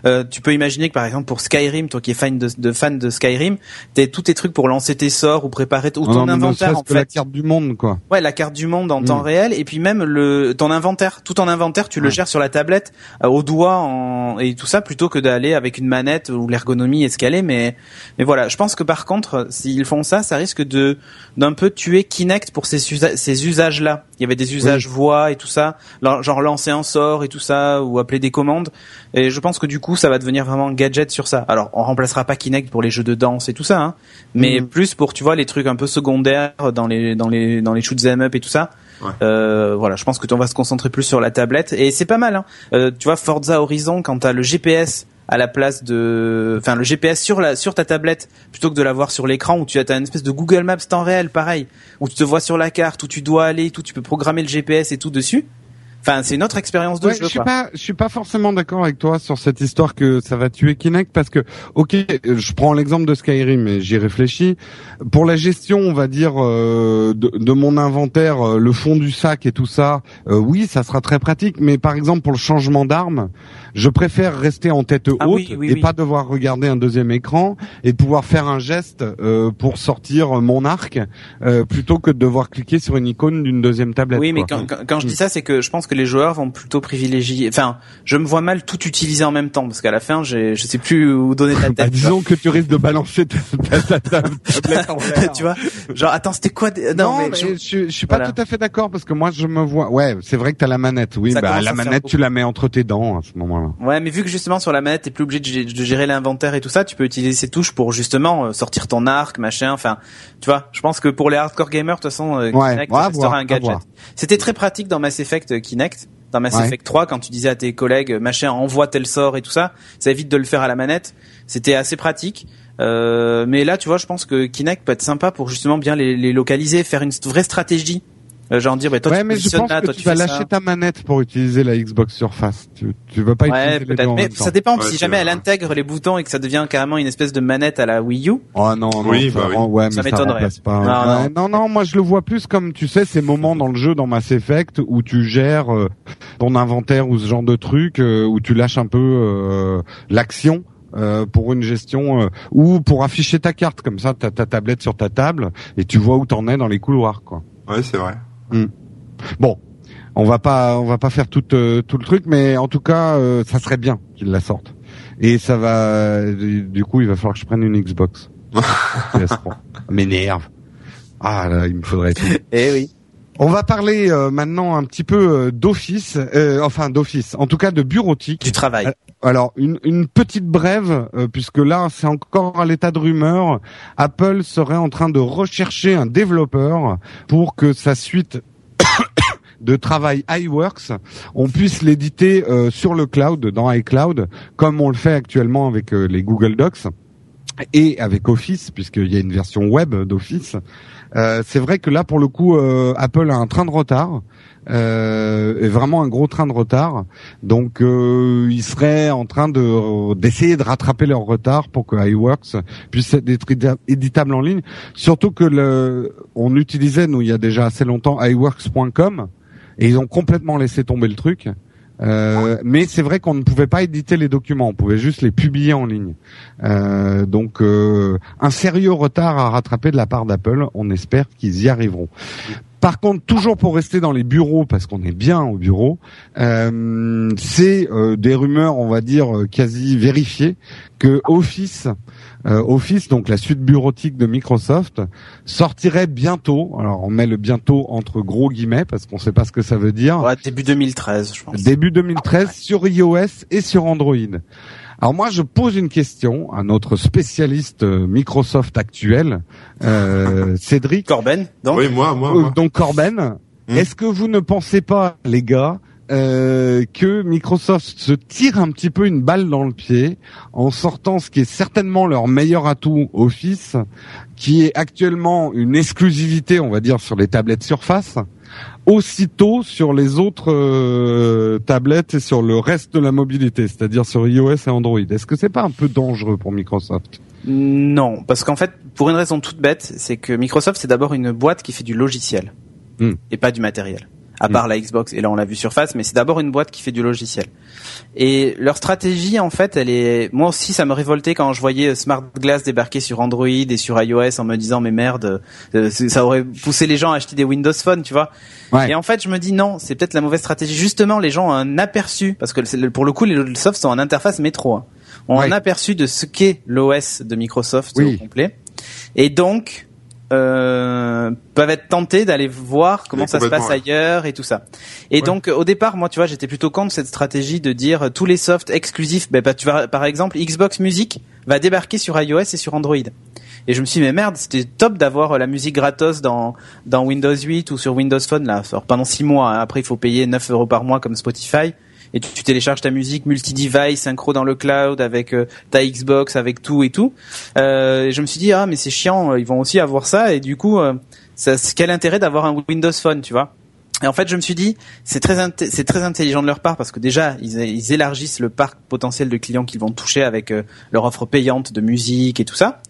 Euh, tu peux imaginer que par exemple pour Skyrim, toi qui es fan de, de fan de Skyrim, t'as tous tes trucs pour lancer tes sorts ou préparer ou ton inventaire en fait. La carte du monde quoi. Ouais, la carte du monde en temps mm. réel et puis même le ton inventaire, tout ton inventaire, tu le gères sur la tablette au doigt en, et tout ça plutôt que d'aller avec une manette où l'ergonomie est escalée. Mais mais voilà, je pense que par contre, s'ils font ça, ça risque de d'un peu tuer Kinect pour ces, ces usages là. Il y avait des usages voix et tout ça, genre lancer un sort et tout ça, ou appeler des commandes. Et je pense que du coup, ça va devenir vraiment un gadget sur ça. Alors, on remplacera pas Kinect pour les jeux de danse et tout ça, hein, mais mhm. plus pour tu vois les trucs un peu secondaires dans les dans les dans les shoots them up et tout ça. Euh, voilà, je pense que on va se concentrer plus sur la tablette et c'est pas mal. Hein. Euh, tu vois, Forza Horizon, quand t'as le GPS à la place de, enfin le GPS sur la sur ta tablette plutôt que de l'avoir sur l'écran où tu as, as une espèce de Google Maps temps réel, pareil, où tu te vois sur la carte, où tu dois aller, où tu peux programmer le GPS et tout dessus. Enfin, c'est une autre expérience de jeu. Je suis pas, je suis pas forcément d'accord avec toi sur cette histoire que ça va tuer Kinect parce que, ok, je prends l'exemple de Skyrim et j'y réfléchis. Pour la gestion, on va dire euh, de, de, mon inventaire, euh, le fond du sac et tout ça, euh, oui, ça sera très pratique. Mais par exemple pour le changement d'arme, je préfère rester en tête ah haute et pas devoir regarder un deuxième écran et pouvoir faire un geste pour sortir mon arc plutôt que de devoir cliquer sur une icône d'une deuxième tablette. Oui, mais quand, quand, je dis ça, c'est que je pense que les joueurs vont plutôt privilégier. Enfin, je me vois mal tout utiliser en même temps parce qu'à la fin, j'ai, je sais plus où donner ta tête. bah, disons que tu risques de balancer ta, tablette en l'air. tu vois Genre, attends, c'était quoi Non, mais, je, je, suis pas tout à fait d'accord parce que moi, je me vois. Ouais, c'est vrai que t'as la manette. Oui, bah la manette, tu la mets entre tes dents à ce moment-là. Ouais, mais vu que justement sur la manette, t'es plus obligé de, gérer l'inventaire et tout ça, tu peux utiliser ces touches pour justement euh, sortir ton arc, machin. Enfin, tu vois. Je pense que pour les hardcore gamers, de toute façon, euh, Kinect un gadget. C'était très pratique dans Mass Effect euh, Kinect dans Mass Effect 3 quand tu disais à tes collègues machin envoie tel sort et tout ça ça évite de le faire à la manette. C'était assez pratique. Euh, mais là tu vois je pense que Kinect peut être sympa pour justement bien les, les localiser faire une vraie stratégie euh, genre dire, bah, toi, ouais, mais je pense que tu, vas lâcher ta manette pour utiliser la Xbox Surface. Tu, tu vas pas ouais, utiliser les deux Mais ça dépend. si jamais elle intègre les boutons et que ça devient carrément une espèce de manette à la Wii U. Oh non, non, oui, bah, oui. ouais, ça m'étonnerait. Pas... Non, non. non, moi je le vois plus comme tu sais ces moments dans le jeu dans Mass Effect où tu gères euh, ton inventaire ou ce genre de truc euh, où tu lâches un peu euh, l'action. Euh, pour une gestion ou pour afficher ta carte comme ça t'as ta tablette sur ta table et tu vois où t'en es dans les couloirs quoi. Ouais c'est vrai. Hmm. Bon, on va pas, on va pas faire tout euh, tout le truc, mais en tout cas, euh, ça serait bien qu'il la sorte. Et ça va, du coup, il va falloir que je prenne une Xbox. M'énerve. Ah là, il me faudrait tout. Eh oui. On va parler euh, maintenant un petit peu euh, d'office, euh, enfin d'office, en tout cas de bureautique. Du travail. Alors une, petite brève, puisque là c'est encore à l'état de rumeur. Apple serait en train de rechercher un développeur pour que sa suite de travail iWorks, on puisse l'éditer sur le cloud, dans iCloud, comme on le fait actuellement avec les Google Docs et avec Office, puisqu'il y a une version web d'Office. Euh, c'est vrai que là, pour le coup, euh, Apple a un train de retard. Euh, vraiment un gros train de retard. Donc euh, ils seraient en train de d'essayer de rattraper leur retard pour que iWorks puisse être éditable en ligne. Surtout que le, on utilisait nous il y a déjà assez longtemps iWorks.com et ils ont complètement laissé tomber le truc. Euh, mais c'est vrai qu'on ne pouvait pas éditer les documents, on pouvait juste les publier en ligne. Euh, donc euh, un sérieux retard à rattraper de la part d'Apple. On espère qu'ils y arriveront. Par contre, toujours pour rester dans les bureaux, parce qu'on est bien au bureau, euh, c'est euh, des rumeurs, on va dire, quasi vérifiées, que Office euh, Office, donc la suite bureautique de Microsoft, sortirait bientôt. Alors on met le bientôt entre gros guillemets parce qu'on ne sait pas ce que ça veut dire. Ouais, début 2013, je pense. Début 2013 sur iOS et sur Android. Alors moi, je pose une question à notre spécialiste euh, Microsoft actuel, euh, Cédric. Corben, donc. Oui, moi, moi. Donc Corben. Hmm. Est-ce que vous ne pensez pas, les gars, euh, que Microsoft se tire un petit peu une balle dans le pied en sortant ce qui est certainement leur meilleur atout Office, qui est actuellement une exclusivité, on va dire, sur les tablettes Surface, aussitôt sur les autres euh, tablettes et sur le reste de la mobilité, c'est-à-dire sur iOS et Android. Est-ce que c'est pas un peu dangereux pour Microsoft? Non, parce qu'en fait, pour une raison toute bête, c'est que Microsoft c'est d'abord une boîte qui fait du logiciel hmm. et pas du matériel à part mm. la Xbox. Et là, on l'a vu Surface, mais c'est d'abord une boîte qui fait du logiciel. Et leur stratégie, en fait, elle est. Moi aussi, ça me révoltait quand je voyais Smart Glass débarquer sur Android et sur iOS en me disant mais merde, euh, ça aurait poussé les gens à acheter des Windows Phone, tu vois. Et en fait, je me dis non, c'est peut-être la mauvaise stratégie. Justement, les gens ont un aperçu parce que pour le coup, les softs sont en interface métro. Hein, ont un aperçu de ce qu'est l'OS de Microsoft au complet. Et donc, euh, peuvent être tentés d'aller voir comment ça se passe ailleurs et tout ça. Et donc au départ, moi, tu vois, j'étais plutôt contre cette stratégie de dire tous les softs exclusifs. Ben, bah, tu vas, par exemple, Xbox Music va débarquer sur iOS et sur Android. Et je me suis dit, mais merde, c'était top d'avoir la musique gratos dans, dans Windows 8 ou sur Windows Phone, là, pendant 6 mois. Hein. Après, il faut payer 9 euros par mois comme Spotify et tu, télécharges ta musique multi-device, synchro dans le cloud avec euh, ta Xbox, avec tout et tout. Euh, et je me suis dit ah mais c'est chiant, ils vont aussi avoir ça et du coup, euh, ça, quel intérêt d'avoir un Windows Phone, tu vois? Et en fait, je me suis dit, c'est très c'est très intelligent de leur part parce que déjà, ils, ils élargissent le parc potentiel de clients qu'ils vont toucher avec euh, leur offre payante de musique et tout ça.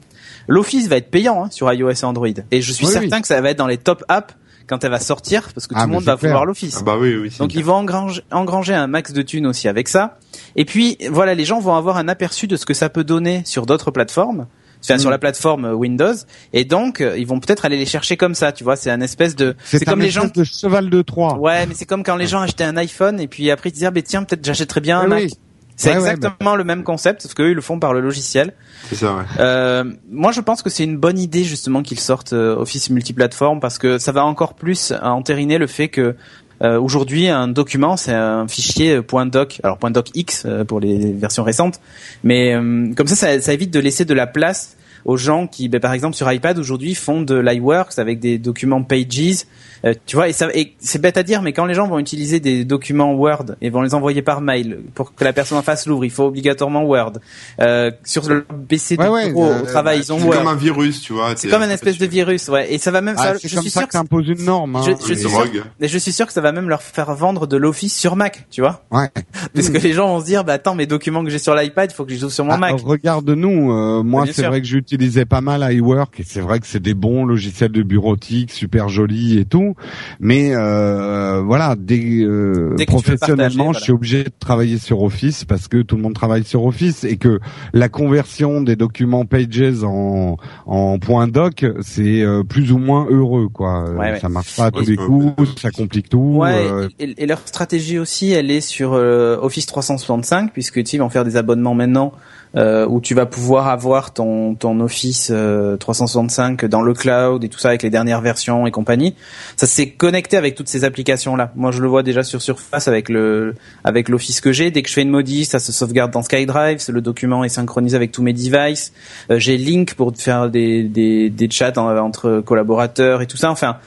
L'Office va être payant hein, sur iOS et Android, et je suis certain que ça va être dans les top apps quand elle va sortir, parce que tout ah, le monde va vouloir l'Office. Ah bah oui, oui, Donc ils vont engranger, engranger un max de thunes aussi avec ça. Et puis voilà, les gens vont avoir un aperçu de ce que ça peut donner sur d'autres plateformes. Enfin, sur mm. la plateforme Windows et donc euh, ils vont peut-être aller les chercher comme ça tu vois c'est un espèce de c'est comme les gens de cheval de Troie ouais mais c'est comme quand les gens achetaient un iPhone et puis après ils disaient ah, ben tiens peut-être j'achèterais bien un Mac c'est exactement le même concept, sauf qu'eux ils le font par le logiciel. C'est ça. Ouais. Euh, moi, je pense que c'est une bonne idée justement qu'ils sortent euh, Office multiplateforme parce que ça va encore plus entériner le fait que euh, aujourd'hui un document c'est un fichier .doc, alors .docx euh, pour les versions récentes, mais euh, comme ça, ça, ça évite de laisser de la place aux gens qui, ben, par exemple, sur iPad aujourd'hui font de l'iWorks avec des documents Pages. Euh, tu vois, et, ça, et c'est bête à dire, mais quand les gens vont utiliser des documents Word et vont les envoyer par mail pour que la personne en face l'ouvre, il faut obligatoirement Word. Euh, sur le PC de bureau, au travail, ils ont Word. C'est comme un virus, tu vois. C'est comme un espèce de virus, ouais. Et ça va même. Ah, ça, je suis sûr que ça impose une norme. Hein. Je, je, suis sûr, je suis sûr que ça va même leur faire vendre de l'Office sur Mac, tu vois. Ouais. Parce que les gens vont se dire, bah attends, mes documents que j'ai sur l'iPad, il faut que je les ouvre sur mon ah, Mac. Regarde-nous, euh, moi c'est vrai que j'utilisais pas mal iWork et c'est vrai que c'est des bons logiciels de bureautique, super jolis et tout, mais euh, voilà, des, euh, professionnellement, je suis obligé de travailler sur Office parce que tout le monde travaille sur Office et que la conversion des documents Pages en en point doc, c'est euh, plus ou moins heureux quoi. ça marche pas à tous les coups, ça complique tout. Ouais, et, leur stratégie aussi, elle est sur Office 365 puisque tu vont faire des abonnements maintenant euh, où tu vas pouvoir avoir ton ton Office 365 dans le cloud et tout ça avec les dernières versions et compagnie. Ça s'est connecté avec toutes ces applications là. Moi je le vois déjà sur Surface avec le avec l'Office que j'ai. Dès que je fais une modif, ça se sauvegarde dans SkyDrive, le document est synchronisé avec tous mes devices. j'ai Link pour faire des des, des chats entre collaborateurs et tout ça. Enfin,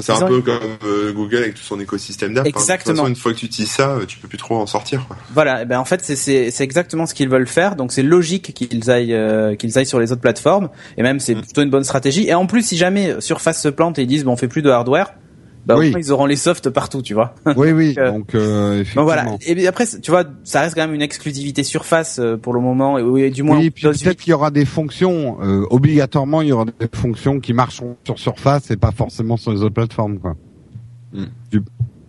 c'est un peu comme Google avec tout son écosystème d'app. Hein. Exactement. une fois que tu utilises ça, tu peux plus trop en sortir. Quoi. Voilà. Eh ben en fait c'est c'est exactement ce qu'ils veulent faire. Donc c'est logique qu'ils aillent euh, qu'ils aillent sur les autres plateformes. Et même c'est mm. plutôt une bonne stratégie. Et en plus, si jamais Surface se plante et ils disent bon on fait plus de hardware, bah oui. ils auront les softs partout, tu vois. Oui, oui. Euh, donc, euh, effectivement. voilà. Et après, tu vois, ça reste quand même une exclusivité Surface pour le moment, et, du moins. Oui, puis peut-être qu'il y aura des fonctions. Euh, obligatoirement, il y aura des fonctions qui marcheront sur Surface et pas forcément sur les autres plateformes, quoi. Mm. Tu,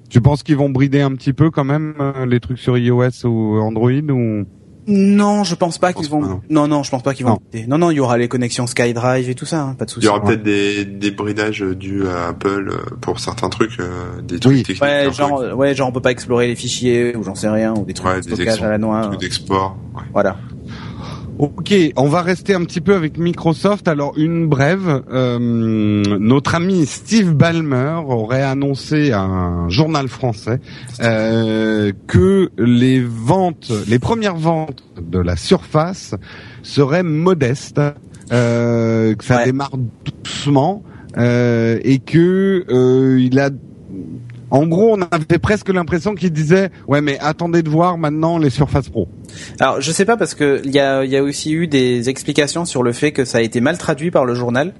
tu penses qu'ils vont brider un petit peu quand même les trucs sur iOS ou Android ou non, je pense pas qu'ils vont. Non. non, je pense pas qu'ils vont. Non. non, il y aura les connexions SkyDrive et tout ça, hein, pas de souci. Il y aura peut-être des, des bridages dus à Apple euh, pour certains trucs, euh, des trucs techniques. Ouais, genre, ouais, genre on peut pas explorer les fichiers ou j'en sais rien ou des trucs de stockage à la noix. d'export. Voilà. Ok, on va rester un petit peu avec Microsoft. Alors une brève, euh, notre ami Steve Ballmer aurait annoncé à un journal français euh, que les ventes, les premières ventes de la Surface seraient modestes, euh, que ça démarre doucement et que il a en gros, on avait presque l'impression qu'il disait ouais, mais attendez de voir maintenant les Surface Pro. Alors, je sais pas parce que il y a, y a aussi eu des explications sur le fait que ça a été mal traduit par le journal.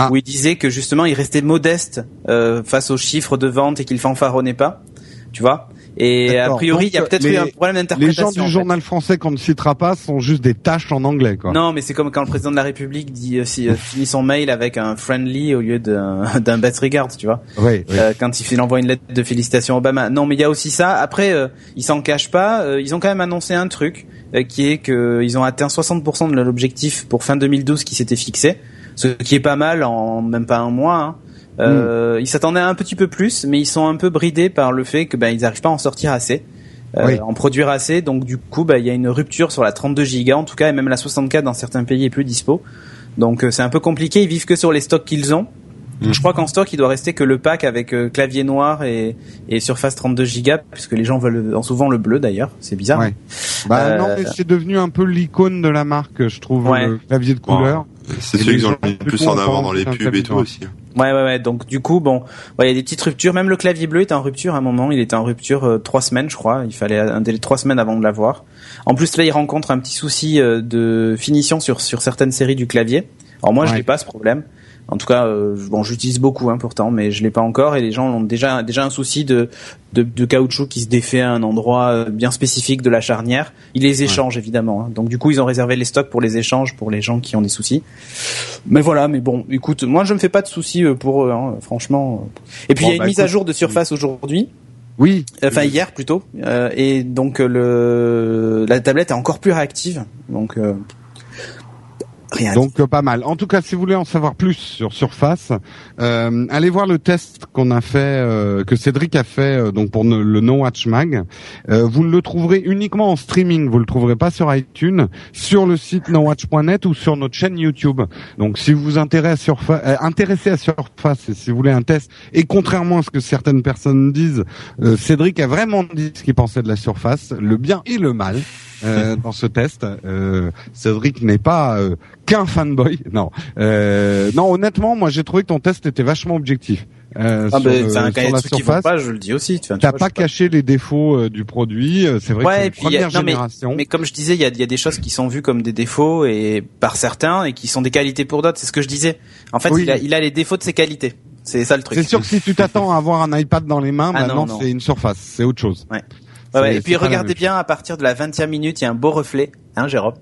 Ah. Où il disait que justement il restait modeste euh, face aux chiffres de vente et qu'il fanfaronnait pas, tu vois. Et a priori, il y a peut-être eu un problème d'interprétation. Les gens du journal français qu'on ne citera pas sont juste des tâches en anglais, quoi. Non, mais c'est comme quand le président de la République dit euh, si, euh, finit son mail avec un friendly au lieu d'un best regard, tu vois. Oui, oui. Euh, quand il envoie une lettre de félicitations à Obama. Non, mais il y a aussi ça. Après, euh, ils s'en cachent pas. ils ont quand même annoncé un truc qui est qu'ils ont atteint 60% de l'objectif pour fin 2012 qui s'était fixé, ce qui est pas mal en même pas un mois. Hein. Euh, Ils s'attendaient un petit peu plus, mais ils sont un peu bridés par le fait que ben ils n'arrivent pas à en sortir assez. Euh, en produire assez, donc du coup, ben, il y a une rupture sur la 32 Go en tout cas, et même la 64 dans certains pays est plus dispo. Donc euh, c'est un peu compliqué. Ils vivent que sur les stocks qu'ils ont. Mm. Je crois qu'en stock, il doit rester que le pack avec euh, clavier noir et, et surface 32 Go, puisque les gens veulent souvent le bleu d'ailleurs. C'est bizarre. Ouais. Bah non, mais c'est devenu un peu l'icône de la marque, je trouve, le clavier de couleur. C'est celui qu'ils ont le plus en avant dans les pubs et tout aussi. Ouais, ouais, ouais. Donc du coup, bon, il y a des petites ruptures. Même le clavier bleu était en rupture à un moment. Il était en rupture euh, trois semaines, je crois. Il fallait un délai de trois semaines avant de l'avoir. En plus, là, il rencontre un petit souci euh, de finition sur sur certaines séries du clavier. Alors moi, je n'ai pas ce problème. En tout cas, euh, bon, j'utilise beaucoup hein, pourtant, mais je l'ai pas encore. Et les gens ont déjà déjà un souci de, de, de caoutchouc qui se défait à un endroit euh, bien spécifique de la charnière. Ils les échangent évidemment. Hein. Donc du coup, ils ont réservé les stocks pour les échanges pour les gens qui ont des soucis. Mais voilà, mais bon, écoute, moi je me fais pas de soucis euh, pour eux, hein, franchement. Et puis il y a une bah, mise à jour de Surface aujourd'hui. Oui. Enfin hier plutôt. Euh, et donc le la tablette est encore plus réactive. Donc euh, donc euh, pas mal. En tout cas, si vous voulez en savoir plus sur Surface, euh, allez voir le test qu'on a fait, euh, que Cédric a fait euh, donc pour le No Watch Mag. vous le trouverez uniquement en streaming. Vous le trouverez pas sur iTunes, sur le site nowatch.net ou sur notre chaîne YouTube. Donc si vous vous intéressez à Surface, intéressez à Surface et si vous voulez un test, et contrairement à ce que certaines personnes disent, Cédric a vraiment dit ce qu'il pensait de la Surface, le bien et le mal. Euh, dans ce test. Euh, Cédric n'est pas euh, qu'un fanboy. Non, euh, non. Honnêtement, moi j'ai trouvé que ton test était vachement objectif. Euh, ah ben, sur, sur la surface, pas, je le dis aussi. Tu n'as pas caché les défauts du produit. C'est vrai ouais, que c'est première génération. mais, comme je disais, il y a, y a, des choses qui sont vues comme des défauts et par certains et qui sont des qualités pour d'autres. C'est ce que je disais. En fait, il, a, il a les défauts de ses qualités. C'est ça le truc. C'est sûr que si tu t'attends à avoir un iPad dans les mains, ah maintenant c'est une surface, c'est autre chose. Ouais. Ouais, et puis regardez bien, à partir de la 20e minute, il y a un beau reflet, hein, Jérôme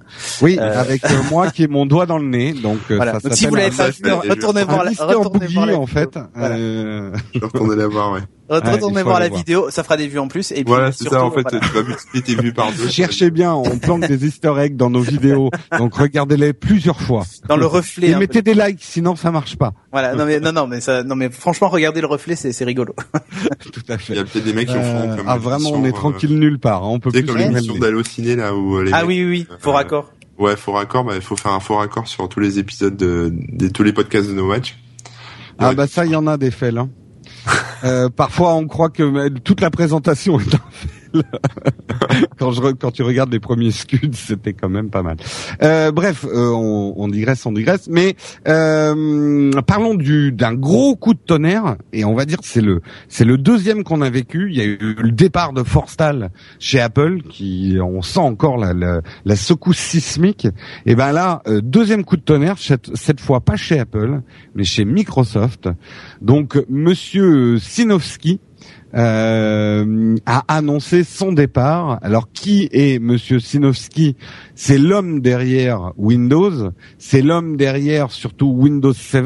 Oui, euh, avec euh, moi qui ai mon doigt dans le nez, donc euh, voilà. ça si vous l'avez pas vu, retournez voir la, retournez voir la en fait. Voilà. Euh... Je retourner la voir, ouais. Retournez voir la vidéo, ça fera des vues en plus. Et puis voilà, c'est ça en fait, tu vas multiplier tes vues par deux. Cherchez bien, on plante des Easter eggs dans nos vidéos, donc regardez-les plusieurs fois. Dans le reflet. Et mettez des likes, sinon ça marche pas. Voilà, non mais non non mais ça, non mais franchement, regardez le reflet, c'est c'est rigolo. Tout à fait. Il y a peut-être des mecs qui en font. Comme ah vraiment, on est tranquille nulle part. Hein, on peut plus. comme l'émission d'Allociné là où. ah oui oui oui, faux raccord. Ouais, faux raccord, bah, il faut faire un faux raccord sur tous les épisodes de, de tous les podcasts de No Watch. Ah bah ça, il y en a des faits là. Euh, parfois, on croit que toute la présentation est un. quand, je, quand tu regardes les premiers scuds, c'était quand même pas mal. Euh, bref, euh, on, on, digresse, on digresse. Mais euh, parlons du d'un gros coup de tonnerre. Et on va dire c'est le c'est le deuxième qu'on a vécu. Il y a eu le départ de Forstal chez Apple, qui on sent encore la, la, la secousse sismique. Et ben là, euh, deuxième coup de tonnerre cette, cette fois pas chez Apple, mais chez Microsoft. Donc Monsieur Sinowski euh, a annoncé son départ. Alors qui est Monsieur Sinowski C'est l'homme derrière Windows, c'est l'homme derrière surtout Windows 7.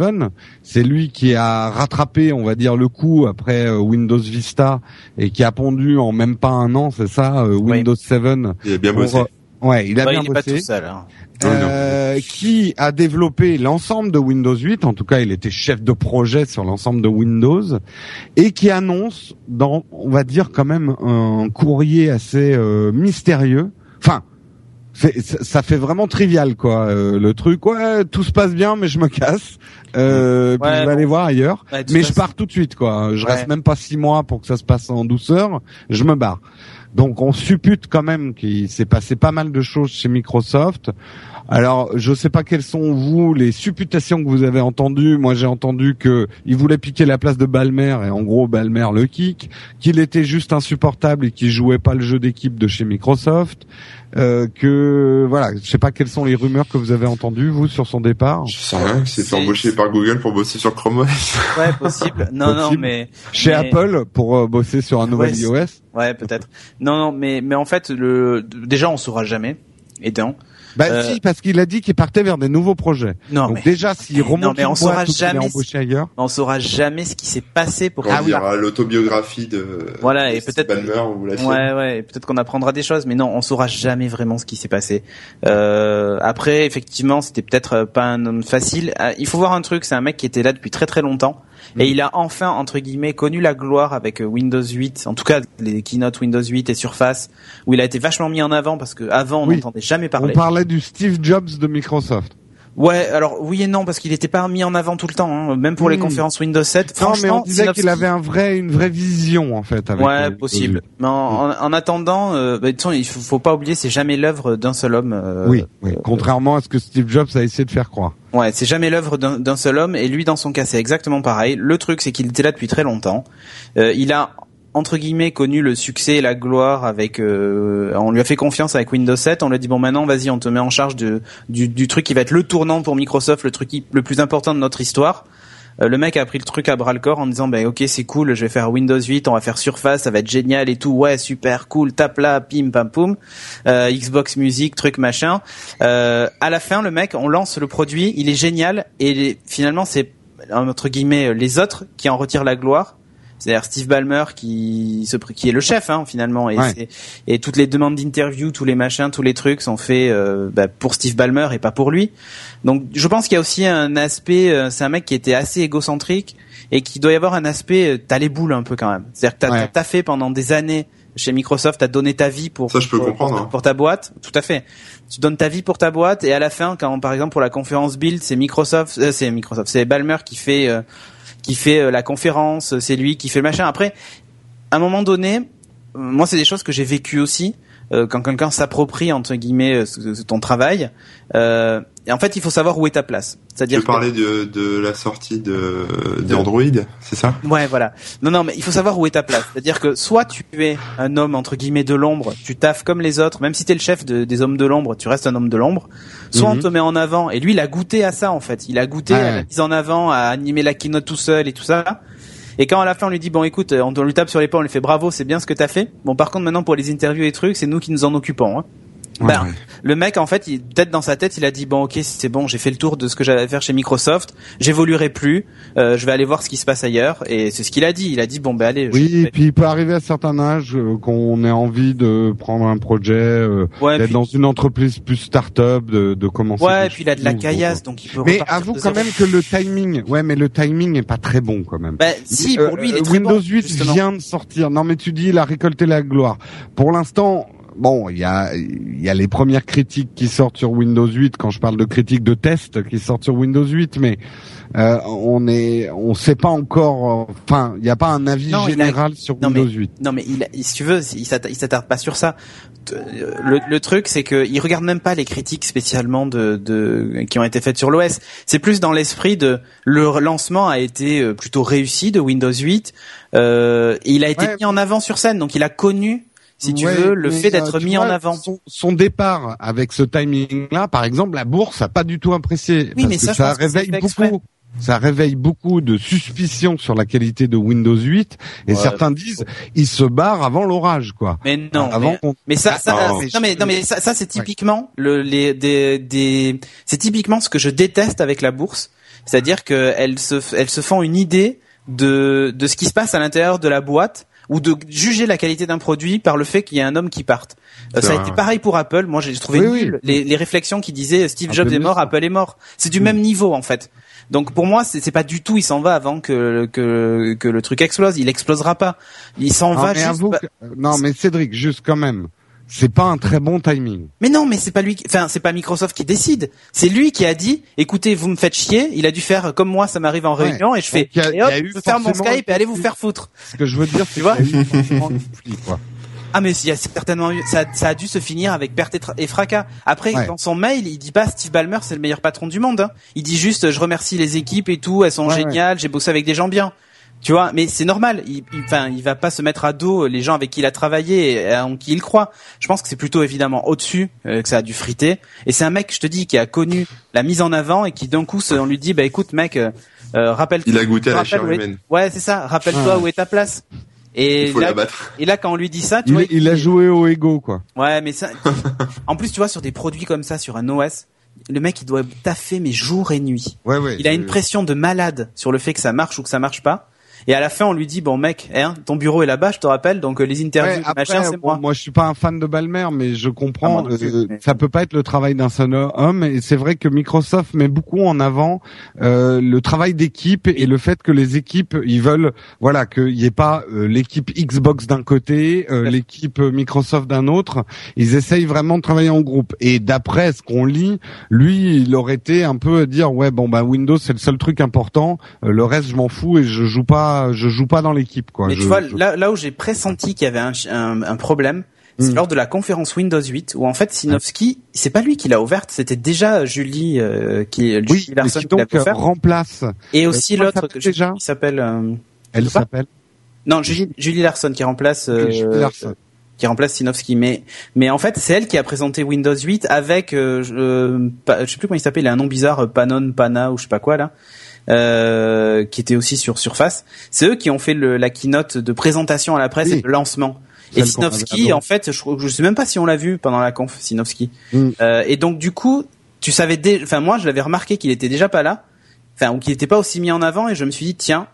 C'est lui qui a rattrapé, on va dire, le coup après euh, Windows Vista et qui a pondu en même pas un an, c'est ça, euh, Windows 7. Il a bien bossé. Ouais, il a bah, bien il bossé. Est pas tout seul, hein. Euh, qui a développé l'ensemble de Windows 8, en tout cas il était chef de projet sur l'ensemble de Windows, et qui annonce dans, on va dire quand même, un courrier assez euh, mystérieux, enfin, ça fait vraiment trivial quoi euh, le truc. Ouais tout se passe bien mais je me casse. Euh, puis je vais aller voir ailleurs. Ouais, mais je pars tout de suite quoi. Je Ouais. reste même pas six mois pour que ça se passe en douceur. Je me barre donc on suppute quand même qu'il s'est passé pas mal de choses chez Microsoft alors, je sais pas quelles sont vous les supputations que vous avez entendues. Moi, j'ai entendu que il voulait piquer la place de Balmer et en gros Balmer le kick, qu'il était juste insupportable et qu'il jouait pas le jeu d'équipe de chez Microsoft. Euh, que voilà, je sais pas quelles sont les rumeurs que vous avez entendues vous sur son départ. Je sais rien, qui s'est fait C'est- embaucher par Google pour bosser sur Chrome OS. Ouais, possible. Non, non, mais Chez mais- Apple pour euh, bosser sur un nouvel Ouais, c'est- iOS. Ouais, peut-être. Non, non, mais mais en fait, le déjà on saura jamais. Aidant. Bah Euh, si, parce qu'il a dit qu'il partait vers des nouveaux projets. Non, Donc mais déjà, s'il remonte non, mais on saura jamais embauché ailleurs. on saura jamais ce qui s'est passé pour. Quand Ah on oui. dira l'autobiographie de Voilà, de et peut-être- ou la. Ouais, ouais. et Peut-être qu'on apprendra des choses, mais non, on saura jamais vraiment ce qui s'est passé. Euh, après, effectivement, c'était peut-être euh, pas un homme facile. Euh, Il faut voir un truc, c'est un mec qui était là depuis très très longtemps. Et il a enfin, entre guillemets, connu la gloire avec euh, Windows 8, en tout cas les keynote Windows 8 et Surface, où il a été vachement mis en avant parce que avant on Oui. n'entendait jamais On parler. parlait du Steve Jobs de Microsoft. Ouais, alors oui et non parce qu'il n'était pas mis en avant tout le temps, hein, même pour les Hmm. conférences Windows 7. Non, mais Franchement, on disait qu'il avait un vrai, une vraie vision en fait. Avec Ouais, euh, possible. Mais en, en, en attendant, euh, bah, de toute façon, il faut, faut pas oublier, c'est jamais l'œuvre d'un seul homme. euh, oui, oui. Contrairement à ce que Steve Jobs a essayé de faire croire. Ouais, c'est jamais l'œuvre d'un d'un seul homme. Et lui, dans son cas, c'est exactement pareil. Le truc, c'est qu'il était là depuis très longtemps. Euh, il a entre guillemets connu le succès et la gloire avec euh, on lui a fait confiance avec Windows 7 on lui a dit bon maintenant vas-y on te met en charge de, du, du truc qui va être le tournant pour Microsoft le truc le plus important de notre histoire. Euh, le mec a pris le truc à bras le corps en disant ben ok c'est cool je vais faire Windows 8 on va faire Surface ça va être génial et tout. Ouais super cool tape là pim pam poum. Euh, Xbox Music truc machin. Euh, à la fin le mec on lance le produit il est génial et finalement c'est entre guillemets les autres qui en retirent la gloire c'est-à-dire Steve Ballmer qui se qui est le chef hein, finalement et, Ouais. et toutes les demandes d'interview, tous les machins, tous les trucs sont faits euh, bah, pour Steve Ballmer et pas pour lui. Donc je pense qu'il y a aussi un aspect, euh, c'est un mec qui était assez égocentrique et qui doit y avoir un aspect, euh, t'as les boules un peu quand même. C'est-à-dire que t'as Ouais. t'as taffé pendant des années chez Microsoft, t'as donné ta vie pour Ça, je peux pour, comprendre, pour- hein. pour ta boîte, tout à fait. Tu donnes ta vie pour ta boîte et à la fin, quand par exemple pour la conférence Build, c'est Microsoft, euh, c'est Microsoft, c'est Ballmer qui fait euh, qui fait euh, la conférence, c'est lui qui fait le machin. Après, à un moment donné, euh, moi c'est des choses que j'ai vécues aussi euh, quand quelqu'un s'approprie entre guillemets euh, ton travail. Euh, et en fait, il faut savoir où est ta place. Tu C'est-à-dire que- parlais de, de la sortie de d'Android, c'est ça? Ouais, voilà. Non, non, mais il faut savoir où est ta place. C'est-à-dire que soit tu es un homme entre guillemets de l'ombre, tu taffes comme les autres, même si t'es le chef de- des hommes de l'ombre, tu restes un homme de l'ombre. Soit Mhm. on te met en avant, et lui, il a goûté à ça en fait. Il a goûté Ouais. à la mise en avant, à animer la keynote tout seul et tout ça. Et quand à la fin on lui dit bon écoute, on, on lui tape sur l'épaule, on lui fait bravo, c'est bien ce que t'as fait. Bon par contre maintenant pour les interviews et trucs, c'est nous qui nous en occupons. Hein. Ben, Ouais. le mec, en fait, il- peut-être dans sa tête, il a dit bon, ok, c'est bon, j'ai fait le tour de ce que j'avais à faire chez Microsoft, j'évoluerai plus, euh, je vais aller voir ce qui se passe ailleurs, et c'est ce qu'il a dit. Il a dit bon, ben allez. je Oui, et puis il peut arriver à un certain âge euh, qu'on ait envie de prendre un projet, euh, ouais, d'être puis, dans une entreprise plus start-up, de, de commencer. ouais, et puis il a de la caillasse, nouveaux, donc il peut. Mais avoue quand zéro. même que le timing, ouais, mais le timing est pas très bon quand même. Ben, si, Euh, pour lui, il est euh, très Windows bon, 8 justement. vient de sortir. Non, mais tu dis, il a récolté la gloire. Pour l'instant, bon, il y a, il y a les premières critiques qui sortent sur Windows 8 quand je parle de critiques de test qui sortent sur Windows 8, mais euh, on est, on sait pas encore. Enfin, il n'y a pas un avis général sur Windows 8. Non, mais il, si tu veux, il s'attarde pas sur ça. Le, le truc, c'est qu'il regarde même pas les critiques spécialement de, de qui ont été faites sur l'OS. C'est plus dans l'esprit de le lancement a été euh, plutôt réussi de Windows 8. Euh, il a été mis en avant sur scène, donc il a connu si tu veux, le fait d'être euh, mis en avant. Son, départ avec ce timing-là, par exemple, la bourse a pas du tout apprécié. Oui, mais ça, ça réveille beaucoup. Ça réveille beaucoup de suspicions sur la qualité de Windows 8 et certains disent il se barre avant l'orage quoi. Mais non, avant mais, ça, ça ah, non, mais non mais ça, ça c'est typiquement le les des, des c'est typiquement ce que je déteste avec la bourse, c'est-à-dire que elles se elles se font une idée de de ce qui se passe à l'intérieur de la boîte ou de juger la qualité d'un produit par le fait qu'il y a un homme qui parte. Euh, ça a été pareil pour Apple. Moi, j'ai trouvé nul Les, les, réflexions qui disaient Steve Jobs est mort, Apple est mort. C'est du mm. même niveau en fait. Donc pour moi, c'est pas du tout. Il s'en va avant que, que que le truc explose. Il explosera pas. Il s'en va juste. Non, mais Cédric, juste quand même c'est pas un très bon timing. Mais non, mais c'est pas lui, enfin c'est pas Microsoft qui décide. C'est lui qui a dit, écoutez, vous me faites chier. Il a dû faire comme moi, ça m'arrive en réunion et je fais, et hop, je faire mon Skype et allez vous faire foutre. Ce que je veux dire, tu vois. Ah mais il y a certainement eu, ça, ça, a dû se finir avec perte et, fracas. Après dans son mail, il dit pas Steve Ballmer c'est le meilleur patron du monde. Hein. Il dit juste je remercie les équipes et tout, elles sont géniales, j'ai bossé avec des gens bien. Tu vois, mais c'est normal. Il, enfin, il, va pas se mettre à dos les gens avec qui il a travaillé et en qui il croit. Je pense que c'est plutôt évidemment au-dessus euh, que ça a dû friter. Et c'est un mec, je te dis, qui a connu la mise en avant et qui d'un coup, on lui dit, bah écoute, mec, euh, euh rappelle. Il a goûté à la chair humaine. Ouais, c'est ça. Rappelle-toi où est ta place. Et il faut là, battre. et là, quand on lui dit ça, tu il, vois, il, a joué au ego, quoi. Ouais, mais ça. en plus, tu vois, sur des produits comme ça, sur un OS, le mec, il doit taffer mais jour et nuit. Ouais, ouais, il a une pression de malade sur le fait que ça marche ou que ça marche pas. Et à la fin, on lui dit bon mec, hein, ton bureau est là-bas, je te rappelle. Donc euh, les interviews, machin, c'est moi. Moi, je suis pas un fan de Balmer, mais je comprends. Ah, euh, ça peut pas être le travail d'un seul homme. Et c'est vrai que Microsoft met beaucoup en avant euh, le travail d'équipe et le fait que les équipes, ils veulent, voilà, qu'il y ait pas euh, l'équipe Xbox d'un côté, l'équipe Microsoft d'un autre. Ils essayent vraiment de travailler en groupe. Et d'après ce qu'on lit, lui, il aurait été un peu à dire ouais bon bah Windows c'est le seul truc important. le reste, je m'en fous et je joue pas je joue pas dans l'équipe quoi. Mais tu vois, là, là où j'ai pressenti qu'il y avait un, un, un problème, c'est hmm. lors de la conférence Windows 8 où en fait Sinofsky, c'est pas lui qui l'a ouverte, c'était déjà Julie euh, qui Julie oui, Larson qui donc euh, remplace. Et aussi l'autre déjà qui s'appelle. Euh, Elle s'appelle. Non, Julie, Julie Larson qui remplace. Julie Larson qui remplace Sinofsky. Mais mais en fait, c'est elle qui a présenté Windows 8 avec euh, je sais plus comment il s'appelle, il a un nom bizarre, Panon, Pana ou je sais pas quoi là. Euh, qui était aussi sur Surface. C'est eux qui ont fait le, la keynote de présentation à la presse et de lancement. Et Sinovsky, en fait, je, je sais même pas si on l'a vu pendant la conf, Sinovsky. Mm. Euh, et donc du coup, tu savais, enfin moi, je l'avais remarqué qu'il était déjà pas là, enfin ou qu'il n'était pas aussi mis en avant, et je me suis dit tiens,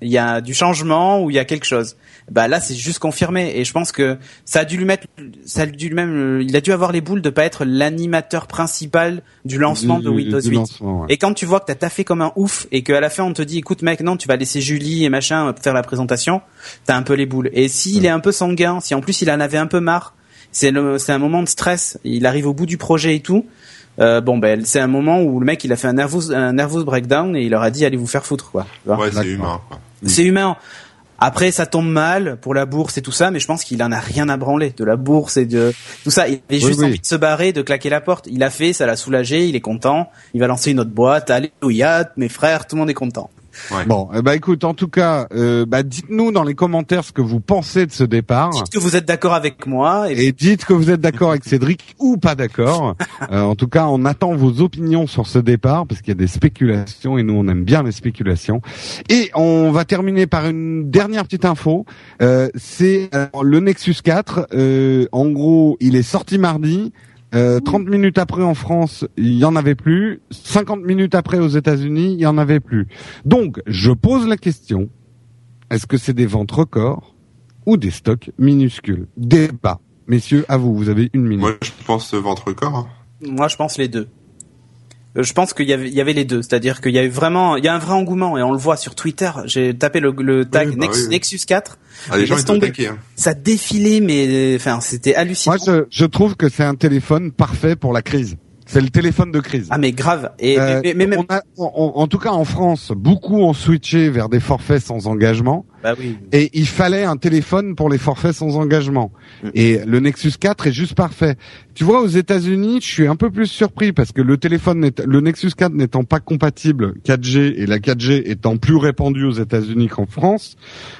il y a du changement ou il y a quelque chose. Bah là c'est juste confirmé et je pense que ça a dû lui mettre ça a dû lui même il a dû avoir les boules de pas être l'animateur principal du lancement de Windows 8. Et quand tu vois que t'as taffé comme un ouf et qu'à la fin on te dit écoute mec non tu vas laisser Julie et machin faire la présentation, t'as un peu les boules. Et s'il est un peu sanguin, si en plus il en avait un peu marre, c'est c'est un moment de stress, il arrive au bout du projet et tout. Euh, bon ben c'est un moment où le mec il a fait un nervous un nervous breakdown et il leur a dit allez vous faire foutre quoi. Ouais c'est humain. Quoi. C'est humain. Après, ça tombe mal pour la bourse et tout ça, mais je pense qu'il en a rien à branler de la bourse et de tout ça. Il avait juste envie de se barrer, de claquer la porte. Il a fait, ça l'a soulagé, il est content. Il va lancer une autre boîte. Alléluia, mes frères, tout le monde est content. Bon, eh ben, écoute, en tout cas, euh, bah, dites-nous dans les commentaires ce que vous pensez de ce départ. Dites que vous êtes d'accord avec moi. Et... dites que vous êtes d'accord avec Cédric ou pas d'accord. Euh, en tout cas, on attend vos opinions sur ce départ parce qu'il y a des spéculations et nous on aime bien les spéculations. Et on va terminer par une dernière petite info. Euh, c'est le Nexus 4. en gros, il est sorti mardi. Euh, 30 minutes après en France, il y en avait plus. 50 minutes après aux États-Unis, il y en avait plus. Donc, je pose la question est-ce que c'est des ventes records ou des stocks minuscules? Débat. Messieurs, à vous, vous avez une minute. Moi, je pense ventes records. Hein. Moi, je pense les deux. Euh, Je pense qu'il y avait, il y avait les deux, c'est-à-dire qu'il y a eu vraiment, il y a un vrai engouement et on le voit sur Twitter. J'ai tapé le, le tag Oui, bah Nex- oui, oui. Nexus 4, Ah, les gens étaient hein. ça défilait, mais enfin c'était hallucinant. Moi, je, je trouve que c'est un téléphone parfait pour la crise. C'est le téléphone de crise. Ah mais grave. Et Euh, mais, mais même, on a- on- en tout cas en France, beaucoup ont switché vers des forfaits sans engagement. Bah oui. Et il fallait un téléphone pour les forfaits sans engagement. Mm. Et le Nexus 4 est juste parfait. Tu vois, aux États-Unis, je suis un peu plus surpris parce que le téléphone, le Nexus 4 n'étant pas compatible 4G et la 4G étant plus répandue aux États-Unis qu'en France,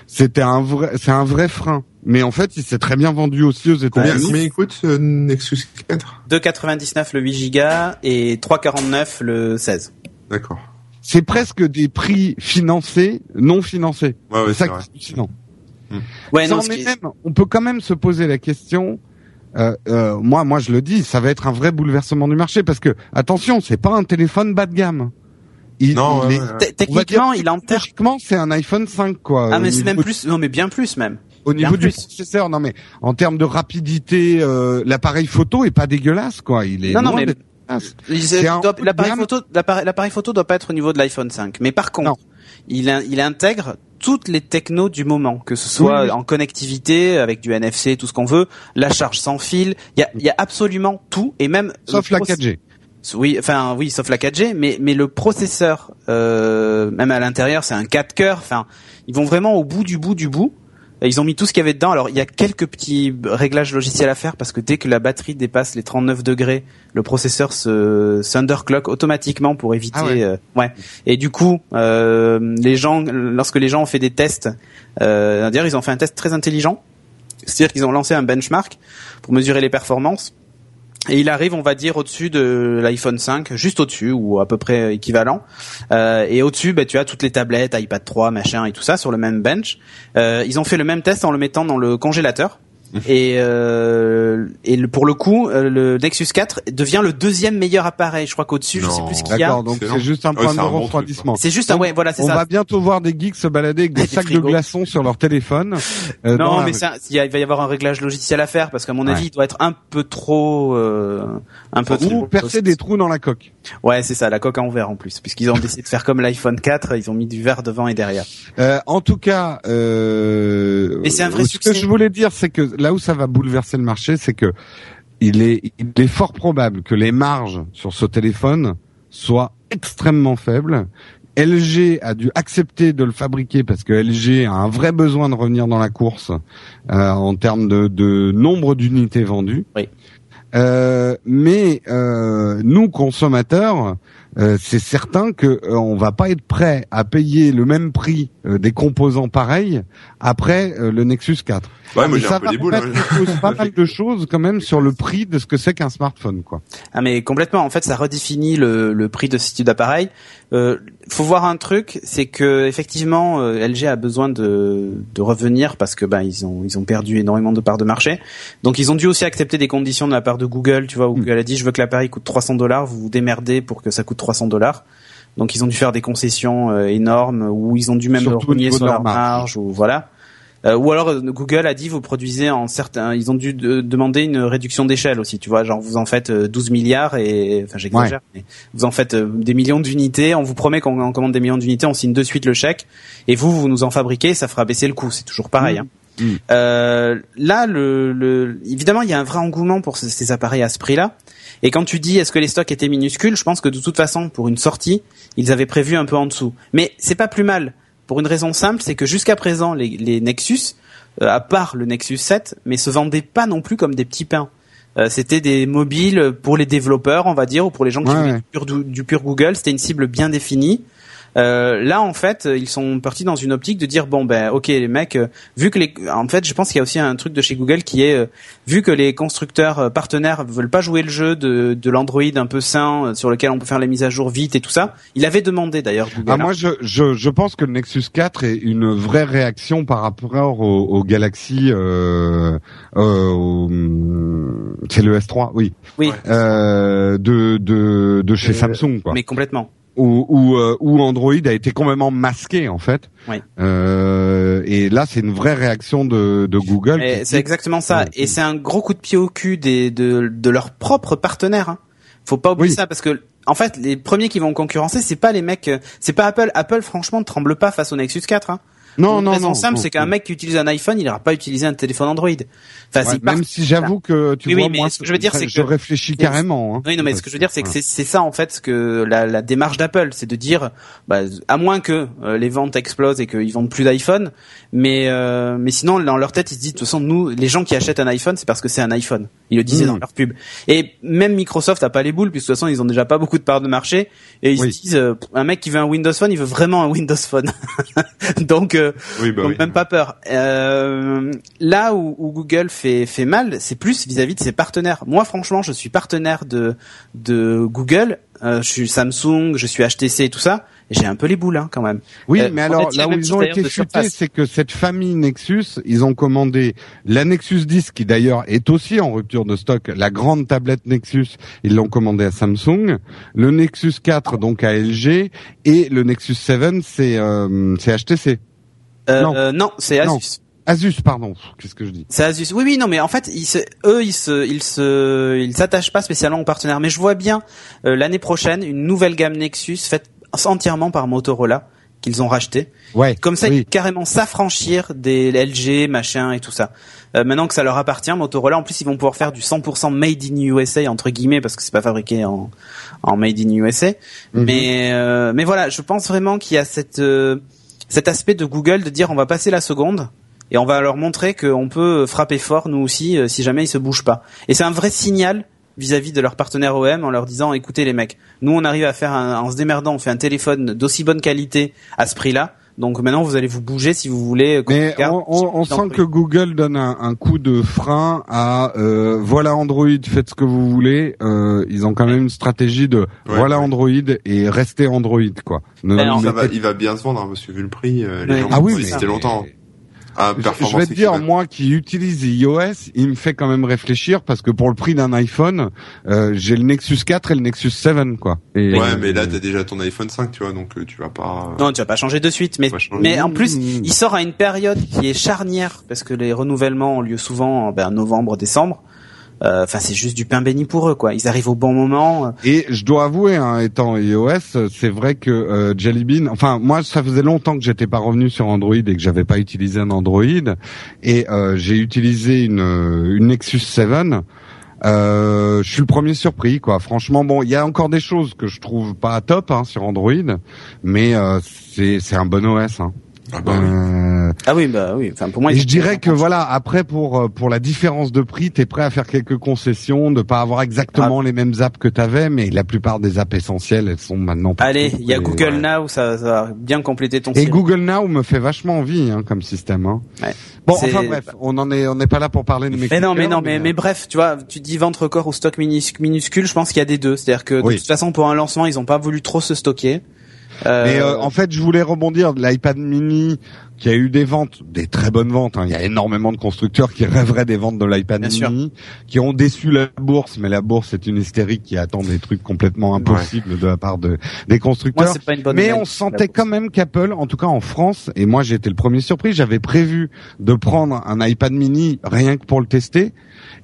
c'était un vrai, c'est un vrai frein. Mais en fait, il s'est très bien vendu aussi aux États-Unis. il coûte ce Nexus 4 2,99 le 8 Go et 3,49 le 16. D'accord. C'est presque des prix financés, non financés. Ouais, ouais, c'est ça c'est qui vrai. est hallucinant. Ouais, non, est même- on peut quand même se poser la question. euh, euh, moi, moi, je le dis, ça va être un vrai bouleversement du marché parce que attention, c'est pas un téléphone bas de gamme. Il, Non, il ouais, est- ouais, ouais. T- on va dire Techniquement, il enterre. technologiquement, c'est un iPhone 5 quoi. Ah mais c'est même plus, non mais bien plus même. Au niveau du processeur, non mais en termes de rapidité, euh, l'appareil photo est pas dégueulasse quoi. Il est Non, non, mais- un de L'appareil photo, l'appareil photo doit pas être au niveau de l'iPhone 5. Mais par contre, Non. il, il intègre toutes les technos du moment, que ce soit Oui, en connectivité avec du NFC, tout ce qu'on veut, la charge sans fil. Il y a, y a absolument tout et même Sauf la proc- 4G. Oui, enfin oui, sauf la 4G, mais mais le processeur, euh, même à l'intérieur, c'est un 4 cœurs. Enfin, ils vont vraiment au bout du bout du bout. Ils ont mis tout ce qu'il y avait dedans. Alors il y a quelques petits réglages logiciels à faire parce que dès que la batterie dépasse les 39 degrés, le processeur se s'underclock automatiquement pour éviter. Ah ouais. euh, ouais. Et du coup, euh, les gens, lorsque les gens ont fait des tests, euh, d'ailleurs ils ont fait un test très intelligent. C'est-à-dire qu'ils ont lancé un benchmark pour mesurer les performances. Et il arrive, on va dire, au-dessus de l'iPhone 5, juste au-dessus, ou à peu près équivalent. Euh, et au-dessus, bah, tu as toutes les tablettes, iPad 3, machin et tout ça sur le même bench. Euh, ils ont fait le même test en le mettant dans le congélateur. Et, euh, et le- pour le coup, euh, le Nexus 4 devient le deuxième meilleur appareil. Je crois qu'au-dessus, je sais Non. plus ce qu'il y a. D'accord, donc c'est juste un Ouais, point c'est de refroidissement. C'est juste un, ouais, voilà, c'est On ça. va bientôt voir des geeks se balader avec des Des sacs de glaçons sur leur téléphone. euh, Non, mais ça, il va y avoir un réglage logiciel à faire parce qu'à mon avis, Ouais. il doit être un peu trop, euh, un peu Ou trop. percer des trous dans la coque. Ouais, c'est ça, la coque en verre en plus, puisqu'ils ont décidé de faire comme l'iPhone 4, ils ont mis du verre devant et derrière. Euh, en tout cas, euh, Mais c'est un vrai ce succès. que je voulais dire, c'est que là où ça va bouleverser le marché, c'est que il est, il est fort probable que les marges sur ce téléphone soient extrêmement faibles. LG a dû accepter de le fabriquer parce que LG a un vrai besoin de revenir dans la course euh, en termes de, de nombre d'unités vendues. Oui. Euh, mais euh, nous consommateurs, euh, c'est certain que euh, on va pas être prêt à payer le même prix euh, des composants pareils après euh, le Nexus 4. Ouais, moi j'ai ça un peu va des boules. hein. pas mal de choses quand même sur le prix de ce que c'est qu'un smartphone, quoi. Ah mais complètement. En fait, ça redéfinit le, le prix de ce type d'appareil. Faut voir un truc, c'est que effectivement, euh, LG a besoin de, de revenir parce que ben ils ont ils ont perdu énormément de parts de marché. Donc ils ont dû aussi accepter des conditions de la part de Google. Tu vois, où Google a dit je veux que l'appareil coûte 300 dollars, vous vous démerdez pour que ça coûte 300 dollars. Donc ils ont dû faire des concessions euh, énormes, ou ils ont dû même niveau sur leur marge. marge, ou voilà. Euh, ou alors euh, Google a dit vous produisez en certains, ils ont dû de- demander une réduction d'échelle aussi, tu vois, genre vous en faites euh, 12 milliards et, enfin j'exagère, mais vous en faites euh, des millions d'unités, on vous promet qu'on en commande des millions d'unités, on signe de suite le chèque et vous vous nous en fabriquez, ça fera baisser le coût, c'est toujours pareil. Mmh. Hein. Mmh. Euh, là, le, le, évidemment, il y a un vrai engouement pour ces, ces appareils à ce prix-là. Et quand tu dis est-ce que les stocks étaient minuscules, je pense que de toute façon, pour une sortie, ils avaient prévu un peu en dessous. Mais c'est pas plus mal. Pour une raison simple, c'est que jusqu'à présent, les, les Nexus, euh, à part le Nexus 7, mais se vendaient pas non plus comme des petits pains. Euh, c'était des mobiles pour les développeurs, on va dire, ou pour les gens qui Ouais, voulaient ouais. du pur, du- du pur Google. C'était une cible bien définie. Euh, là, en fait, ils sont partis dans une optique de dire bon ben ok les mecs, euh, vu que les, en fait, je pense qu'il y a aussi un truc de chez Google qui est euh, vu que les constructeurs partenaires veulent pas jouer le jeu de, de l'Android un peu sain sur lequel on peut faire les mises à jour vite et tout ça. Il avait demandé d'ailleurs Google. Ah, hein. moi, je, je, je pense que le Nexus 4 est une vraie réaction par rapport au, au Galaxy. Euh, euh, au- c'est le S3, oui, oui, euh, de, de, de chez Euh, Samsung, quoi. mais complètement. Où, où, euh, où Android a été complètement masqué, en fait. Oui. Euh, et là, c'est une vraie réaction de, de Google. C'est exactement ça. Ouais. Et c'est un gros coup de pied au cul des, de, de leurs propres partenaires. Hein. Faut pas oublier Oui. ça parce que en fait, les premiers qui vont concurrencer, c'est pas les mecs, euh, c'est pas Apple. Apple, franchement, ne tremble pas face au Nexus 4. Hein. Non, non, non. simple, c'est qu'un mec qui utilise un iPhone, il n'ira pas utiliser un téléphone Android. Enfin, Ouais, même si j'avoue que tu Oui, oui, vois, mais moi, ce que je veux dire, c'est je que- réfléchis c'est- carrément. Hein. Oui, non, mais ce que je veux dire, c'est que c'est ça en fait que la, la démarche d'Apple, c'est de dire, bah, à moins que euh, les ventes explosent et qu'ils vendent plus d'iPhone, mais euh, mais sinon dans leur tête ils se disent de toute façon nous, les gens qui achètent un iPhone, c'est parce que c'est un iPhone. Ils le disaient Mm. dans leur pub. Et même Microsoft a pas les boules, puisque de toute façon ils ont déjà pas beaucoup de parts de marché et ils Oui. se disent, euh, un mec qui veut un Windows Phone, il veut vraiment un Windows Phone. Donc euh, Oui, bah donc oui. même pas peur. Euh, là où, où Google fait fait mal, c'est plus vis-à-vis de ses partenaires. Moi, franchement, je suis partenaire de de Google. Euh, je suis Samsung, je suis HTC et tout ça. et J'ai un peu les boules hein, quand même. Oui, Euh, mais alors là où ils ont été surface. c'est que cette famille Nexus, ils ont commandé la Nexus 10 qui d'ailleurs est aussi en rupture de stock, la grande tablette Nexus, ils l'ont commandé à Samsung, le Nexus 4 donc à LG et le Nexus 7 c'est euh, c'est HTC. Euh, non. euh, non, c'est Non. Asus. Asus pardon, qu'est-ce que je dis C'est Asus. Oui, oui, non, mais en fait, ils se, eux, ils se, ils se, ils s'attachent pas spécialement aux partenaires. Mais je vois bien euh, l'année prochaine une nouvelle gamme Nexus faite entièrement par Motorola qu'ils ont racheté. Ouais. Comme ça, oui. ils carrément s'affranchir des LG, machin et tout ça. Euh, maintenant que ça leur appartient, Motorola, en plus, ils vont pouvoir faire du 100% made in USA entre guillemets parce que c'est pas fabriqué en, en made in USA. Mhm. Mais, euh, mais voilà, je pense vraiment qu'il y a cette, euh, cet aspect de Google de dire on va passer la seconde et on va leur montrer qu'on peut frapper fort nous aussi euh, si jamais ils se bougent pas. Et c'est un vrai signal vis-à-vis de leurs partenaires OM en leur disant écoutez les mecs, nous on arrive à faire un, en se démerdant, on fait un téléphone d'aussi bonne qualité à ce prix-là. Donc maintenant vous allez vous bouger si vous voulez. qu'on Mais regarde on, on- on dans sent que Google donne un, un coup de frein à euh, voilà Android, faites ce que vous voulez. Euh, ils ont quand même une stratégie de voilà ouais. Android et restez Android quoi. Ne- ne Ça va, il va bien se vendre, hein, parce que vu le prix, euh, les Ouais. gens Ah oui, mais longtemps. Ah, Je- je performance vais te dire, moi qui utilise iOS, il me fait quand même réfléchir parce que pour le prix d'un iPhone, euh, j'ai le Nexus 4 et le Nexus 7 quoi. Et, Ouais, mais là, t'as déjà ton iPhone 5, tu vois, donc euh, tu vas pas... Non, tu vas pas changer de suite, mais mais en plus, Mmh. il sort à une période qui est charnière parce que les renouvellements ont lieu souvent en ben, novembre, décembre. Euh, Enfin, c'est juste du pain béni pour eux, quoi. Ils arrivent au bon moment. Et je dois avouer, hein, étant iOS, c'est vrai que euh, Jelly Bean, enfin moi ça faisait longtemps que j'étais pas revenu sur Android et que j'avais pas utilisé un Android, et euh, j'ai utilisé une, une Nexus 7. Euh, je suis le premier surpris, quoi. Franchement, bon, il y a encore des choses que je trouve pas top hein, sur Android, mais euh, c'est c'est un bon OS. Hein. Ah bah oui. Euh, Ah oui, bah oui. Enfin, pour moi, et je dirais que voilà, après pour euh, pour la différence de prix, t'es prêt à faire quelques concessions, de pas avoir exactement les mêmes apps que t'avais, mais la plupart des apps essentielles, elles sont maintenant. Allez, il y a Google ouais. Now, ça, ça va bien compléter ton Et. Google Now me fait vachement envie hein, comme système. Hein. Ouais. Bon, enfin bref, on en est on n'est pas là pour parler de mes. Mais non, mais non, mais, mais bref, tu vois, tu dis ventre corps ou stock minus- minuscule, je pense qu'il y a des deux. C'est-à-dire que de Oui. toute façon, pour un lancement, ils ont pas voulu trop se stocker. Euh, Mais euh, en fait, je voulais rebondir de l'iPad mini qui a eu des ventes, des très bonnes ventes. hein. Il y a énormément de constructeurs qui rêveraient des ventes de l'iPad Bien mini, qui ont déçu la bourse, mais la bourse est une hystérique qui attend des trucs complètement impossibles de la part de des moi, constructeurs. c'est pas une bonne Mais on sentait quand même qu'Apple, en tout cas en France, et moi j'étais le premier surpris, j'avais prévu de prendre un iPad mini rien que pour le tester,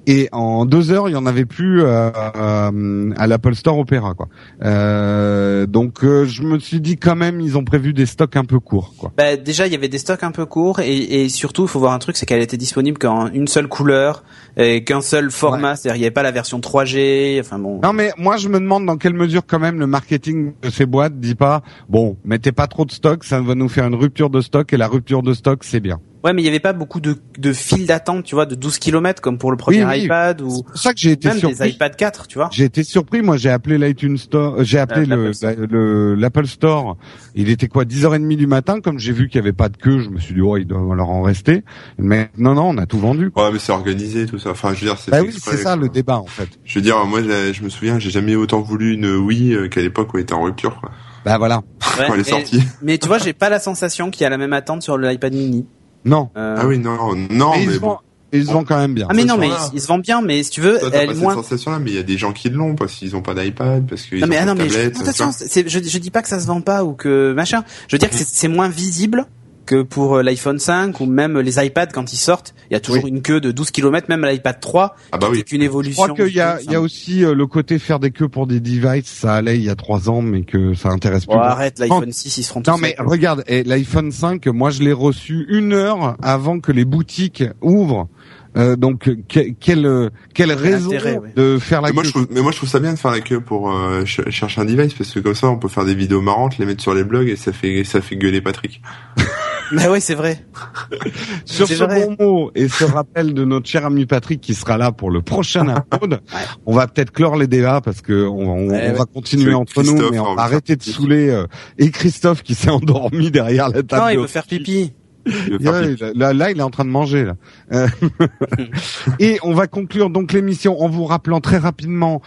et en deux heures il y en avait plus euh, euh, à l'Apple Store Opera quoi. Euh, donc euh, je me suis dit quand même ils ont prévu des stocks un peu courts quoi. Bah, déjà, il y avait des stocks un peu courts et, et surtout, il faut voir un truc, c'est qu'elle était disponible qu'en une seule couleur et qu'un seul format. C'est-à-dire, il n'y avait pas la version 3G. Enfin bon. Non mais moi je me demande dans quelle mesure quand même le marketing de ces boîtes dit pas bon mettez pas trop de stock ça va nous faire une rupture de stock et la rupture de stock c'est bien. Ouais, mais il n'y avait pas beaucoup de, de files d'attente, tu vois, de 12 km comme pour le premier Oui, oui. iPad ou C'est pour ça que j'ai été même surpris. des iPad 4, tu vois. J'ai été surpris, moi j'ai appelé l'iTunes Store, euh, j'ai appelé Euh, le l'Apple Store. la- le- l'Apple Store. Il était quoi 10h30 du matin, comme j'ai vu qu'il y avait pas de queue, je me suis dit oh il doit leur en rester. Mais non non, on a tout vendu. Ouais, mais c'est organisé, tout ça. Enfin, je veux dire, c'est Bah oui, c'est ça quoi. le débat en fait. Je veux dire, moi, je me souviens, j'ai jamais autant voulu une Wii euh, qu'à l'époque où elle était en rupture, quoi. Bah voilà. Ouais, Quand elle est sortie. Mais tu vois, j'ai pas la sensation qu'il y a la même attente sur l'iPad mini. Non. Euh, Ah oui, non, non, mais mais, ils se bon. vendent, ils se vendent quand même bien. Ah mais non, mais Voilà. il, il se vend bien, mais si tu veux, Toi, elle pas est cette moins. sensation-là, mais il y a des gens qui l'ont parce qu'ils ont pas d'iPad, parce qu'ils Non ont mais ah non mais je, attention, je, je dis pas que ça se vend pas ou que machin. Je veux dire que c'est, c'est moins visible que pour euh, l'iPhone 5 ou même les iPads quand ils sortent, il y a toujours une queue de 12 km, même l'iPad 3, Ah bah qui oui. est une évolution. Je crois qu'il y a, il y a aussi euh, le côté faire des queues pour des devices, ça allait il y a trois ans, mais que ça intéresse plus. Oh, arrête, l'iPhone 6, ils seront tous Non mais regarde, et l'iPhone 5, moi je l'ai reçu une heure avant que les boutiques ouvrent. Euh, donc que- quelle quelle raison intérêt, ouais. de faire la Mais moi, queue je trouve, mais moi, je trouve ça bien de faire la queue pour euh, ch- chercher un device parce que comme ça, on peut faire des vidéos marrantes, les mettre sur les blogs et ça fait ça fait gueuler Patrick. Mais ouais, c'est vrai. Sur ce vrai. bon mot et ce rappel de notre cher ami Patrick qui sera là pour le prochain upload, on va peut-être clore les débats parce que on, on- Ouais, on va continuer entre nous, mais on va faire arrêter de saouler euh, et Christophe qui s'est endormi derrière la table. Non, il veut faire pipi. Il Ouais, là, là, il est en train de manger. Là. Euh, et on va conclure donc l'émission en vous rappelant très rapidement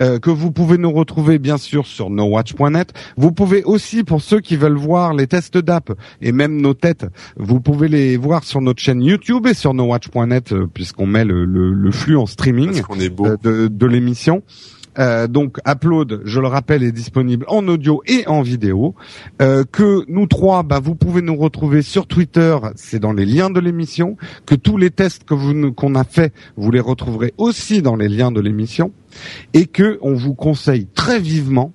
euh, que vous pouvez nous retrouver bien sûr sur nowatch.net. Vous pouvez aussi, pour ceux qui veulent voir les tests d'app et même nos têtes, vous pouvez les voir sur notre chaîne YouTube et sur nowatch.net euh, puisqu'on met le, le- le flux en streaming est beau. de, de l'émission. Euh, donc Upload, je le rappelle, est disponible en audio et en vidéo. Euh, que nous trois, bah, vous pouvez nous retrouver sur Twitter, c'est dans les liens de l'émission. Que tous les tests que qu'on a fait, vous les retrouverez aussi dans les liens de l'émission. Et que on vous conseille très vivement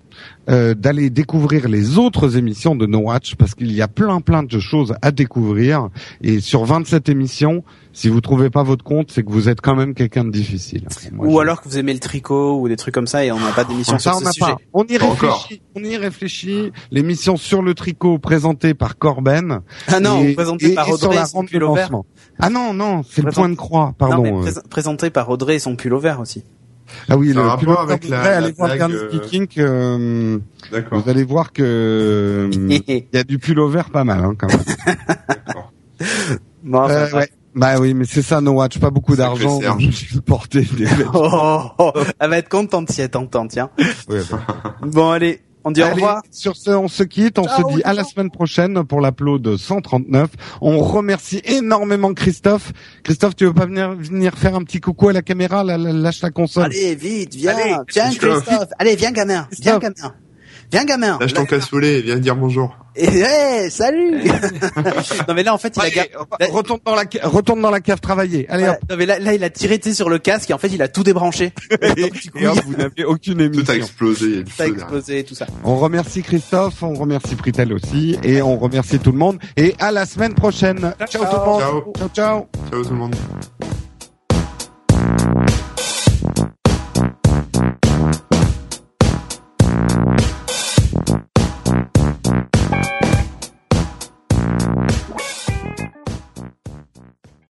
euh, d'aller découvrir les autres émissions de No Watch parce qu'il y a plein plein de choses à découvrir. Et sur 27 émissions, si vous trouvez pas votre compte, c'est que vous êtes quand même quelqu'un de difficile. Moi, Ou alors que vous aimez le tricot ou des trucs comme ça et on n'a pas d'émission ça, sur on ce n'a sujet. pas. On y encore. réfléchit. On y réfléchit. L'émission sur le tricot présentée par Corben. Ah non, et, présenté et- par Audrey et son pull au vert. Ah non, non, c'est le point de croix. Non, Pardon. mais prés- présenté par Audrey et son pull au vert aussi. Ah oui, le pilote avec la- la allez voir Guns euh, Speaking. euh, D'accord. vous allez voir que euh, il y a du pull au vert pas mal hein, quand même. D'accord. Bon, enfin, Euh, ouais. Bah oui, mais c'est ça, No Watch, pas beaucoup d'argent. Je vais porter des Oh, oh, oh, elle va être contente si elle t'entend, tiens. Ouais, bah. Bon, allez, on dit au revoir. Sur ce, on se quitte. On Ciao, se dit à la semaine prochaine pour l'upload 139. On remercie énormément Christophe. Christophe, tu veux pas venir venir faire un petit coucou à la caméra? Là, Lâche ta console. Allez, vite, viens, Allez, viens Christophe. Christophe. Allez, viens gamin, viens gamin. Viens gamin. Lâche ton cassoulet et viens dire bonjour. Et hey, salut. non mais là en fait il a Allez, ga- là- retourne dans la retourne dans la cave travailler. Allez Ouais, hop. non mais là, là il a tiré tu sais, sur le casque et en fait il a tout débranché. Coup, Et hop, vous n'avez aucune Tout a émission. explosé. Y a a explosé tout ça. On remercie Christophe, on remercie Pritel aussi, et on remercie tout le monde. Et à la semaine prochaine. Ciao, tout le monde. Ciao. Ciao, ciao. Ciao tout le monde.